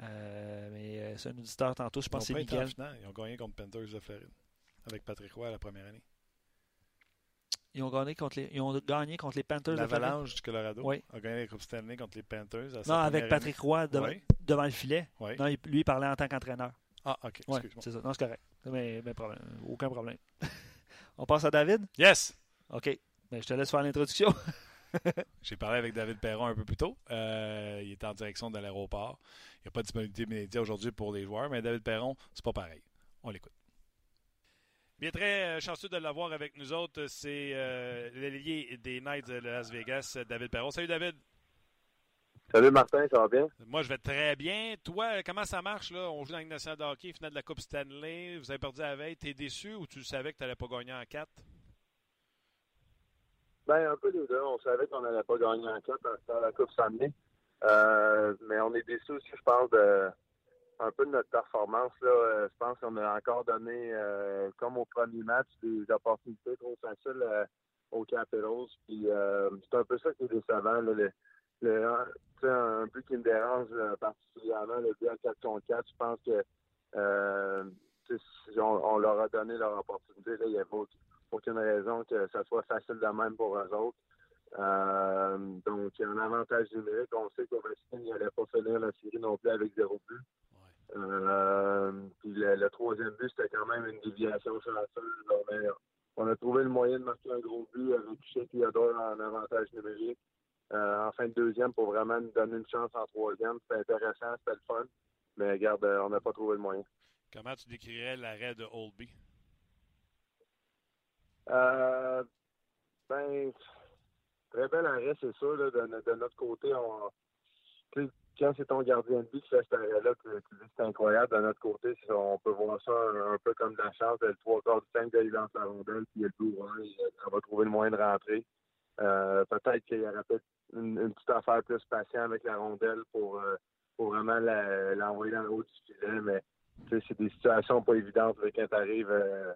Euh, mais euh, c'est un auditeur tantôt, je pense que c'est Miguel. Ils ont gagné contre Panthers de Floride avec Patrick Roy la première année. Ils ont gagné contre les, ils ont gagné contre les Panthers de Floride. L'Avalanche du Colorado Oui. a gagné la Coupe Stanley contre les Panthers. à Non, avec Patrick Roy devant, Oui, devant le filet. oui. Non, lui, il parlait en tant qu'entraîneur. Ah, ok. Ouais, c'est ça. Non, c'est correct. Mais, mais problème, aucun problème. On passe à David? Yes! OK. Ben, je te laisse faire l'introduction. J'ai parlé avec David Perron un peu plus tôt. Euh, il est en direction de l'aéroport. Il n'y a pas de disponibilité immédiate aujourd'hui pour les joueurs, mais David Perron, c'est pas pareil. On l'écoute. Bien, très euh, chanceux de l'avoir avec nous autres. C'est euh, l'ailier des Knights de Las Vegas, David Perron. Salut David. Salut Martin, ça va bien? Moi, je vais très bien. Toi, comment ça marche? là? On joue dans la nationale de hockey, finale de la Coupe Stanley. Vous avez perdu la veille. T'es déçu ou tu savais que tu n'allais pas gagner en 4? Ben, un peu des deux. On savait qu'on n'allait pas gagner en 4 dans la Coupe Stanley. Euh, mais on est déçu aussi, je pense, de un peu de notre performance. Là. Euh, je pense qu'on a encore donné, euh, comme au premier match, des opportunités trop faciles euh, aux Capitals. Puis c'est un peu ça qui est décevant. Là. Le, le, un but qui me dérange particulièrement, le but à 4 contre 4, je pense que on, on, leur a donné leur opportunité. Là. Il n'y avait aucune raison que ça soit facile de même pour eux autres. Euh, donc, il y a un avantage numérique. On sait qu'Ovechkin n'allait pas finir la série non plus avec zéro but. Euh, puis le, troisième but, c'était quand même une déviation sur la seule. on a trouvé le moyen de marquer un gros but avec Shea Theodore en avantage numérique. Euh, en fin de deuxième pour vraiment nous donner une chance en troisième. C'était intéressant, c'était le fun. Mais regarde, euh, on n'a pas trouvé le moyen. Comment tu décrirais l'arrêt de Oldby? Euh, ben, très bel arrêt, c'est sûr. Là, de, de, notre côté, on, quand c'est ton gardien de but qui fait cet arrêt-là, tu, dis c'est incroyable. De notre côté, on peut voir ça un, peu comme de la chance. Le trois quarts du temps, il lance la rondelle, puis il a le coup, on va trouver le moyen de rentrer. Euh, peut-être qu'il y aurait peut-être une, petite affaire plus patient avec la rondelle pour, euh, pour vraiment l'envoyer dans le haut du filet, mais c'est des situations pas évidentes quand tu arrives. Euh,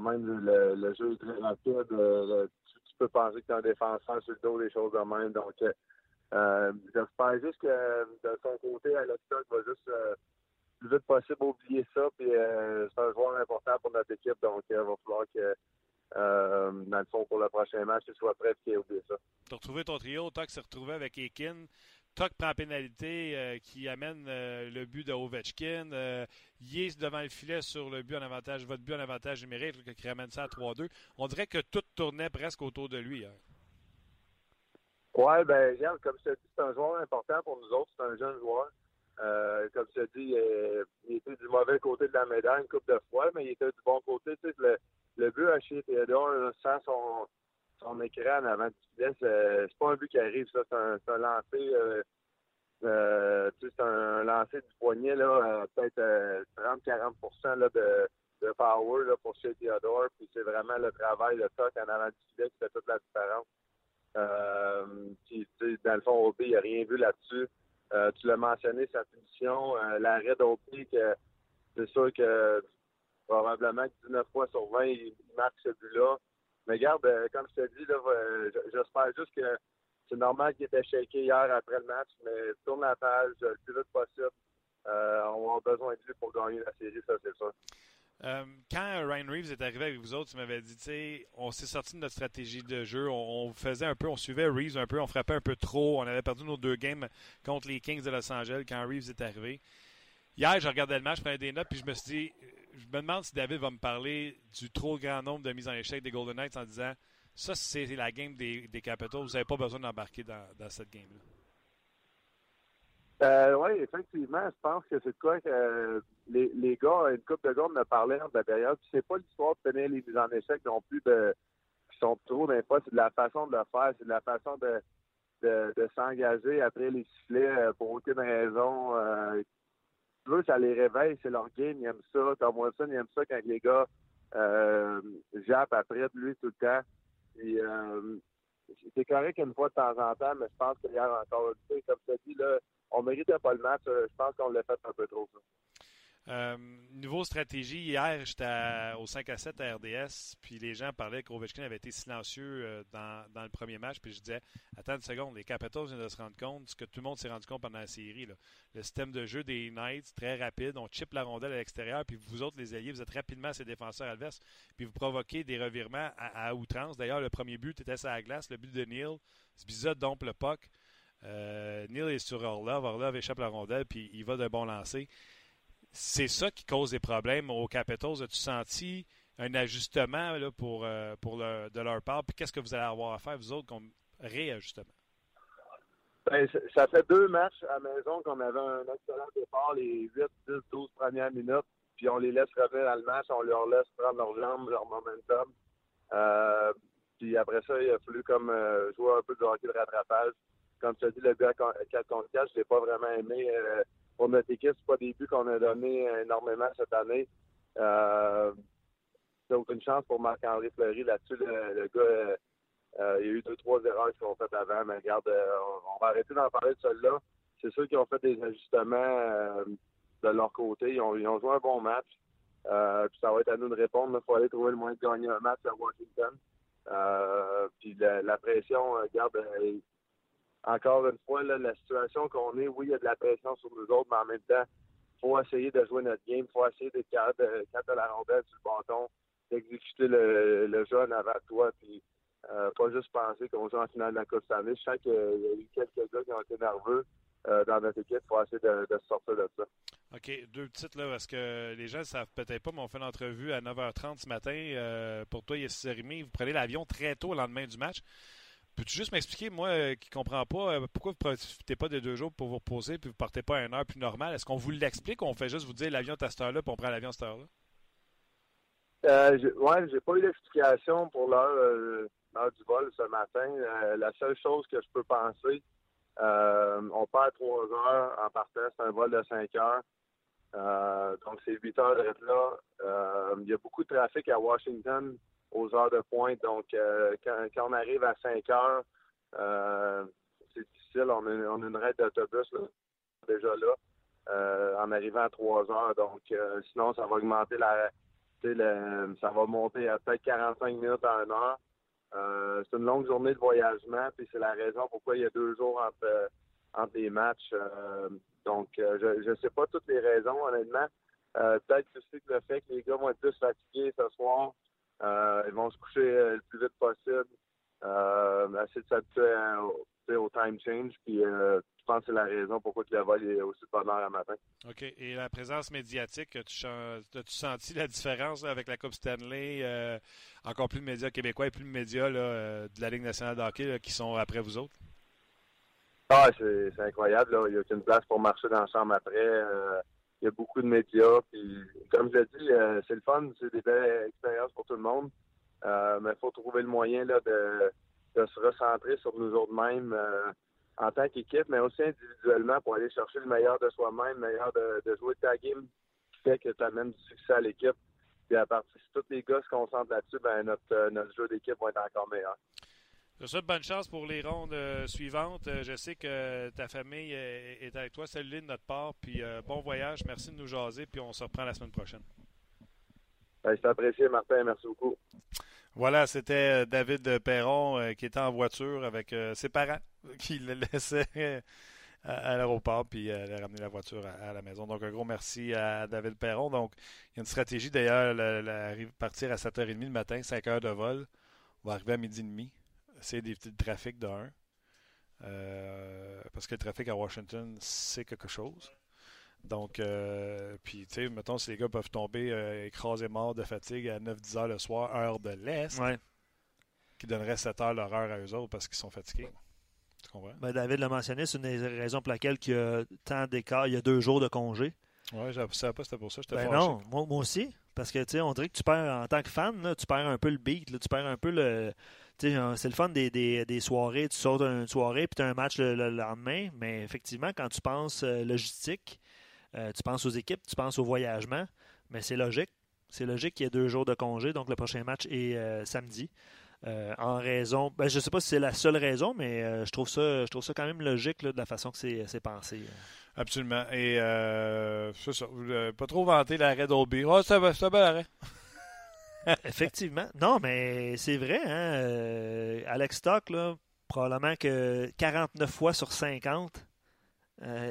même le, jeu est très rapide. tu, peux penser que tu es un défenseur sur le dos, des choses de même. Donc, J'espère juste que de son côté, Alexa va juste le plus vite possible oublier ça. Puis c'est un joueur important pour notre équipe. Donc il va falloir que euh, dans le fond, pour le prochain match, il soit prêt et oublié ça. Tu as retrouvé ton trio, Toc s'est retrouvé avec Ekin. Toc prend la pénalité qui amène le but de Ovechkin. Euh, Yé devant le filet sur le but en avantage, votre but en avantage numérique qui ramène ça à 3-2. On dirait que tout tournait presque autour de lui. Hein. Oui, ben, regarde, comme je te dis, c'est un joueur important pour nous autres. C'est un jeune joueur. Euh, comme je te dis, euh, il était du mauvais côté de la médaille une coupe de fois, mais il était du bon côté. Le, but à chez Théodore, sans son, son écran en avant du filet, c'est pas un but qui arrive, ça. C'est un, un lancé. Euh, c'est un lancer du poignet, là, peut-être 30-40 là, de, de power pour chez Théodore. Puis c'est vraiment le travail, le toc en avant du filet qui fait toute la différence. Euh, dans le fond, OP, il n'a rien vu là-dessus. Euh, tu l'as mentionné, sa punition, euh, l'arrêt d'OP, que c'est sûr que probablement que 19 fois sur 20, il marque ce but-là. Mais regarde, euh, comme je te dis, j'espère juste que c'est normal qu'il était shaké hier après le match, mais tourne la page le plus vite possible. on a besoin de lui pour gagner la série, ça c'est sûr. Euh, quand Ryan Reeves est arrivé avec vous autres, tu m'avais dit, tu sais, on s'est sorti de notre stratégie de jeu, on, faisait un peu, on suivait Reeves un peu, on frappait un peu trop, on avait perdu nos deux games contre les Kings de Los Angeles quand Reeves est arrivé. Hier, je regardais le match, je prenais des notes, puis je me suis dit, je me demande si David va me parler du trop grand nombre de mises en échec des Golden Knights en disant, ça, c'est la game des, des Capitals, vous n'avez pas besoin d'embarquer dans, dans cette game-là. Euh, oui, effectivement, je pense que c'est quoi que euh, les, les gars, une couple de gars me parlaient de la période. C'est pas l'histoire de tenir les mises en échec non plus de qui sont trop d'un c'est de la façon de le faire, c'est de la façon de, de, s'engager après les sifflets euh, pour aucune raison. Veux, ça les réveille, c'est leur game, ils aiment ça. Tom Wilson, il aime ça quand les gars jappent après de lui tout le temps. c'est correct une fois de temps en temps, mais je pense qu'il y a encore, comme tu as dit, là, on méritait pas le match. Euh, je pense qu'on l'a fait un peu trop. Ça. Euh, niveau stratégie, hier, j'étais au 5 à 7 à RDS, puis les gens parlaient qu'Ovechkin avait été silencieux euh, dans, dans, le premier match, puis je disais, attends une seconde, les Capitals viennent de se rendre compte, ce que tout le monde s'est rendu compte pendant la série, le système de jeu des Knights, très rapide, on chip la rondelle à l'extérieur, puis vous autres, les alliés, vous êtes rapidement ces défenseurs adverses, puis vous provoquez des revirements à, outrance. D'ailleurs, le premier but était sur la glace, le but de Neil, Sbiza dompe le puck, euh, Neil est sur Orlov. Orlov échappe la rondelle, puis il va d'un bon lancer. C'est ça qui cause des problèmes aux Capitals. As-tu senti un ajustement là, pour, pour de leur part? Puis qu'est-ce que vous allez avoir à faire, vous autres, comme réajustement? Ben, ça fait deux matchs à maison qu'on avait un excellent départ les 8, 10, 12 premières minutes, puis on les laisse revenir dans le match, on leur laisse prendre leurs jambes, leur momentum. Euh, puis après ça, il a fallu comme euh, jouer un peu de hockey de rattrapage. Comme tu as dit, le but à 4 contre 4, je l'ai pas vraiment aimé. Euh, pour notre équipe, c'est pas des buts qu'on a donné énormément cette année. Euh, c'est aucune chance pour Marc-André Fleury là-dessus. Le, gars euh, il y a eu deux, trois erreurs qui sont faites avant, mais regarde, euh, on, va arrêter d'en parler de celle-là. C'est ceux qui ont fait des ajustements euh, de leur côté. Ils ont, joué un bon match. puis ça va être à nous de répondre. Il faut aller trouver le moyen de gagner un match à Washington. puis la, pression, regarde, encore une fois, la situation qu'on est, oui, il y a de la pression sur nous autres, mais en même temps, il faut essayer de jouer notre game. Il faut essayer capable, de, tu la rondelle sur le bâton, d'exécuter le, le jeune avant toi. Puis euh, pas juste penser qu'on joue en finale de la Coupe année. Je sens qu'il y a eu quelques gars qui ont été nerveux euh, dans notre équipe pour essayer de, sortir de ça. OK, deux petites là, parce que les gens ne savent peut-être pas, mais on fait l'entrevue à 9h30 ce matin. Euh, pour toi, il est 6h30. Vous prenez l'avion très tôt le lendemain du match. Peux-tu juste m'expliquer, moi qui ne comprends pas, pourquoi vous ne profitez pas des deux jours pour vous reposer puis vous ne partez pas à une heure plus normale? Est-ce qu'on vous l'explique ou on fait juste vous dire l'avion est à cette heure-là puis on prend l'avion à cette heure-là? Euh, ouais, j'ai pas eu d'explication pour l'heure l'heure du vol ce matin. Euh, la seule chose que je peux penser, euh, on perd trois heures en partant, c'est un vol de cinq heures. Euh, donc, c'est huit heures d'être là. il y a beaucoup de trafic à Washington aux heures de pointe. Donc, quand, on arrive à 5 heures, c'est difficile. On a, on une raide d'autobus déjà là en arrivant à 3 heures. Donc, sinon, ça va augmenter la... ça va monter à peut-être 45 minutes à 1 heure. Euh, c'est une longue journée de voyagement, puis c'est la raison pourquoi il y a deux jours entre, entre les matchs. Euh, donc, euh, je ne sais pas toutes les raisons, honnêtement. Peut-être aussi le fait que les gars vont être plus fatigués ce soir, ils vont se coucher le plus vite possible, essayer de s'habituer au, time change, puis je pense que c'est la raison pourquoi le vol est aussi de bonne heure à matin. OK. Et la présence médiatique, as-tu, senti la différence avec la Coupe Stanley? Euh, encore plus de médias québécois et plus de médias euh, de la Ligue nationale de hockey qui sont après vous autres? Ah, c'est, incroyable. Il n'y a aucune place pour marcher dans la chambre après. Euh, il y a beaucoup de médias. Puis, comme je l'ai dit, c'est le fun. C'est des belles expériences pour tout le monde. mais il faut trouver le moyen là, de, de se recentrer sur nous autres mêmes en tant qu'équipe, mais aussi individuellement pour aller chercher le meilleur de soi-même, le meilleur de, jouer ta game qui fait que tu amènes du succès à l'équipe. Puis à partir si tous les gars se concentrent là-dessus, ben notre, euh, notre jeu d'équipe va être encore meilleur. Je souhaite bonne chance pour les rondes euh, suivantes. Euh, je sais que ta famille est avec toi. Salut de notre part. Puis bon voyage. Merci de nous jaser. Puis on se reprend la semaine prochaine. Ben, c'est apprécié, Martin. Merci beaucoup. Voilà, c'était David Perron qui était en voiture avec ses parents qui le laissait à, l'aéroport, puis elle a ramené la voiture à, la maison. Donc, un gros merci à David Perron. Donc, il y a une stratégie d'ailleurs, partir à 7h30 le matin, 5 heures de vol. On va arriver à midi et demi. C'est des petits trafics de 1. Euh, parce que le trafic à Washington, c'est quelque chose. Donc, euh, puis, tu sais, mettons, si les gars peuvent tomber euh, écrasés morts de fatigue à 9-10 heures le soir, heure de l'Est, qui donnerait 7 heures l'heure à eux autres parce qu'ils sont fatigués. Ben, David l'a mentionné, c'est une des raisons pour laquelle il y a tant d'écart. Il y a deux jours de congé. Oui, je ne savais pas c'était pour ça. Ben non, moi, aussi. Parce que, tu sais, on dirait que tu perds, en tant que fan, tu perds un peu le beat. tu perds un peu le. C'est le fun des, des, soirées. Tu sautes une soirée puis tu as un match le, lendemain. Mais effectivement, quand tu penses euh, logistique, euh, tu penses aux équipes, tu penses au voyagement. Mais c'est logique. C'est logique qu'il y ait deux jours de congé. Donc, le prochain match est euh, samedi. En raison, ben, je ne sais pas si c'est la seule raison, mais je trouve ça, je trouve ça quand même logique de la façon que c'est pensé. Absolument. Et c'est ça. Pas trop vanter l'arrêt d'Olby. Oh, c'est un bel arrêt. Effectivement. Non, mais c'est vrai. Hein? Alex Stock, là, probablement que 49 fois sur 50,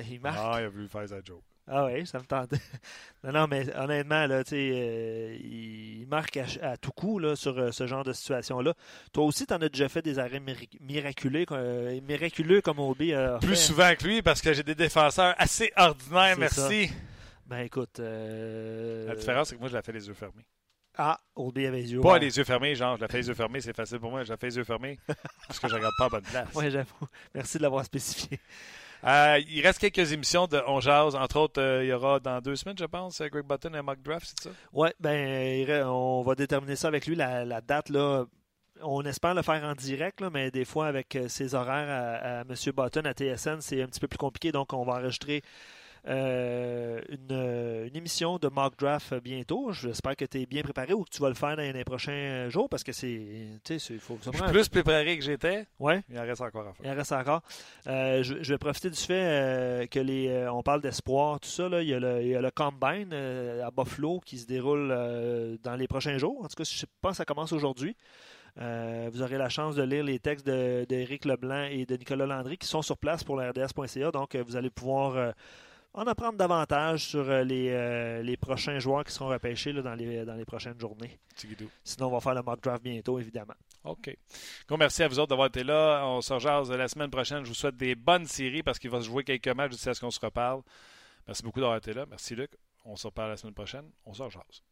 il marque. Ah, il a voulu faire sa joke. Ah oui, ça me tentait. non, non, mais honnêtement, là, euh, il marque à, tout coup là, sur euh, ce genre de situation-là. Toi aussi, tu en as déjà fait des arrêts miraculeux, euh, miraculeux comme Obi Plus souvent que lui, parce que j'ai des défenseurs assez ordinaires, merci. Ben écoute. La différence, c'est que moi, je l'ai fait les yeux fermés. Ah, Oldby avait les yeux Pas les yeux fermés, genre, je la fais les yeux fermés, c'est facile pour moi, je la fais les yeux fermés parce que je regarde pas à bonne place. Oui, j'avoue. Merci de l'avoir spécifié. Euh, il reste quelques émissions de On Jazz. Entre autres, euh, il y aura dans deux semaines, je pense, Greg Button et Mock Draft, c'est ça? Oui, ben, on va déterminer ça avec lui, la, date. là. On espère le faire en direct, mais des fois, avec euh, ses horaires à, à M. Button à TSN, c'est un petit peu plus compliqué. Donc, on va enregistrer euh, euh, une, émission de mock draft bientôt. J'espère que tu es bien préparé ou que tu vas le faire dans les prochains jours parce que c'est. Faut, je suis plus préparé que j'étais. Ouais. Il en reste encore à faire. Il en reste encore. Euh, je, vais profiter du fait que les. on parle d'espoir, tout ça. Là. Il, y a le, Combine à Buffalo qui se déroule dans les prochains jours. En tout cas, je pense que ça commence aujourd'hui. vous aurez la chance de lire les textes d'Éric Leblanc et de Nicolas Landry qui sont sur place pour la RDS.ca. Donc, vous allez pouvoir en apprendre davantage sur euh, les, euh, les prochains joueurs qui seront repêchés là, dans, les, dans les prochaines journées. Sinon, on va faire le mock draft bientôt, évidemment. OK. merci à vous autres d'avoir été là. On se rejase la semaine prochaine. Je vous souhaite des bonnes séries parce qu'il va se jouer quelques matchs jusqu'à ce qu'on se reparle. Merci beaucoup d'avoir été là. Merci, Luc. On se reparle la semaine prochaine. On se rejase.